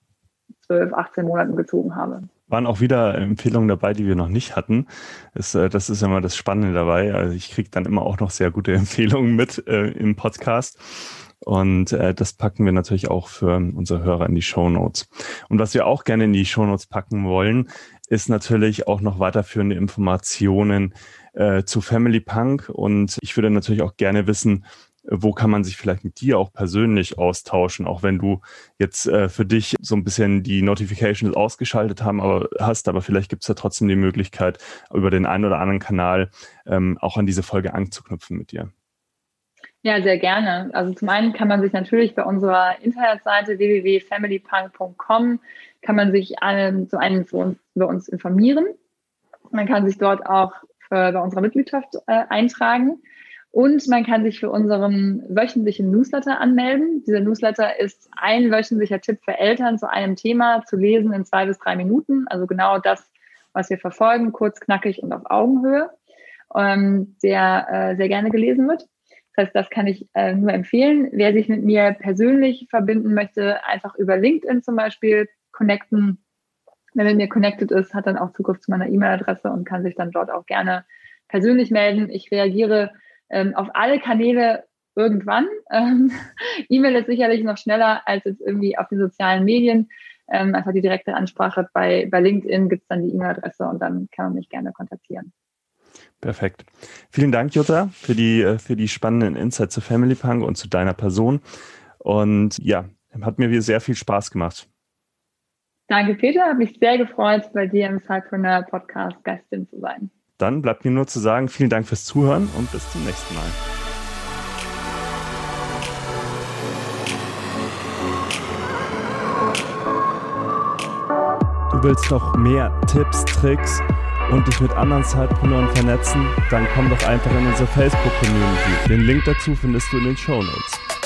12, 18 Monaten gezogen habe waren auch wieder Empfehlungen dabei, die wir noch nicht hatten. Das, äh, das ist immer das Spannende dabei. Also ich kriege dann immer auch noch sehr gute Empfehlungen mit äh, im Podcast. Und äh, das packen wir natürlich auch für unsere Hörer in die Show Notes. Und was wir auch gerne in die Show Notes packen wollen, ist natürlich auch noch weiterführende Informationen äh, zu Family Punk. Und ich würde natürlich auch gerne wissen, wo kann man sich vielleicht mit dir auch persönlich austauschen, auch wenn du jetzt äh, für dich so ein bisschen die Notifications ausgeschaltet haben, aber hast, aber vielleicht gibt es da trotzdem die Möglichkeit, über den einen oder anderen Kanal ähm, auch an diese Folge anknüpfen mit dir. Ja, sehr gerne. Also zum einen kann man sich natürlich bei unserer Internetseite www.familypunk.com kann man sich ähm, zum einen für uns, über uns informieren. Man kann sich dort auch für, bei unserer Mitgliedschaft äh, eintragen. Und man kann sich für unseren wöchentlichen Newsletter anmelden. Dieser Newsletter ist ein wöchentlicher Tipp für Eltern zu einem Thema zu lesen in zwei bis drei Minuten. Also genau das, was wir verfolgen, kurz, knackig und auf Augenhöhe, ähm, der äh, sehr gerne gelesen wird. Das heißt, das kann ich äh, nur empfehlen. Wer sich mit mir persönlich verbinden möchte, einfach über LinkedIn zum Beispiel connecten. Wer mit mir connected ist, hat dann auch Zugriff zu meiner E-Mail-Adresse und kann sich dann dort auch gerne persönlich melden. Ich reagiere ähm, auf alle Kanäle irgendwann. Ähm, E-Mail ist sicherlich noch schneller als jetzt irgendwie auf den sozialen Medien. Ähm, einfach die direkte Ansprache bei, bei LinkedIn gibt es dann die E-Mail-Adresse und dann kann man mich gerne kontaktieren. Perfekt. Vielen Dank, Jutta, für die, äh, für die spannenden Insights zu Family Punk und zu deiner Person. Und ja, hat mir sehr viel Spaß gemacht. Danke, Peter. Habe mich sehr gefreut, bei dir im Cypreneur Podcast Gästin zu sein. Dann bleibt mir nur zu sagen, vielen Dank fürs Zuhören und bis zum nächsten Mal. Du willst noch mehr Tipps, Tricks und dich mit anderen Zeitpreneuren vernetzen, dann komm doch einfach in unsere Facebook-Community. Den Link dazu findest du in den Show Notes.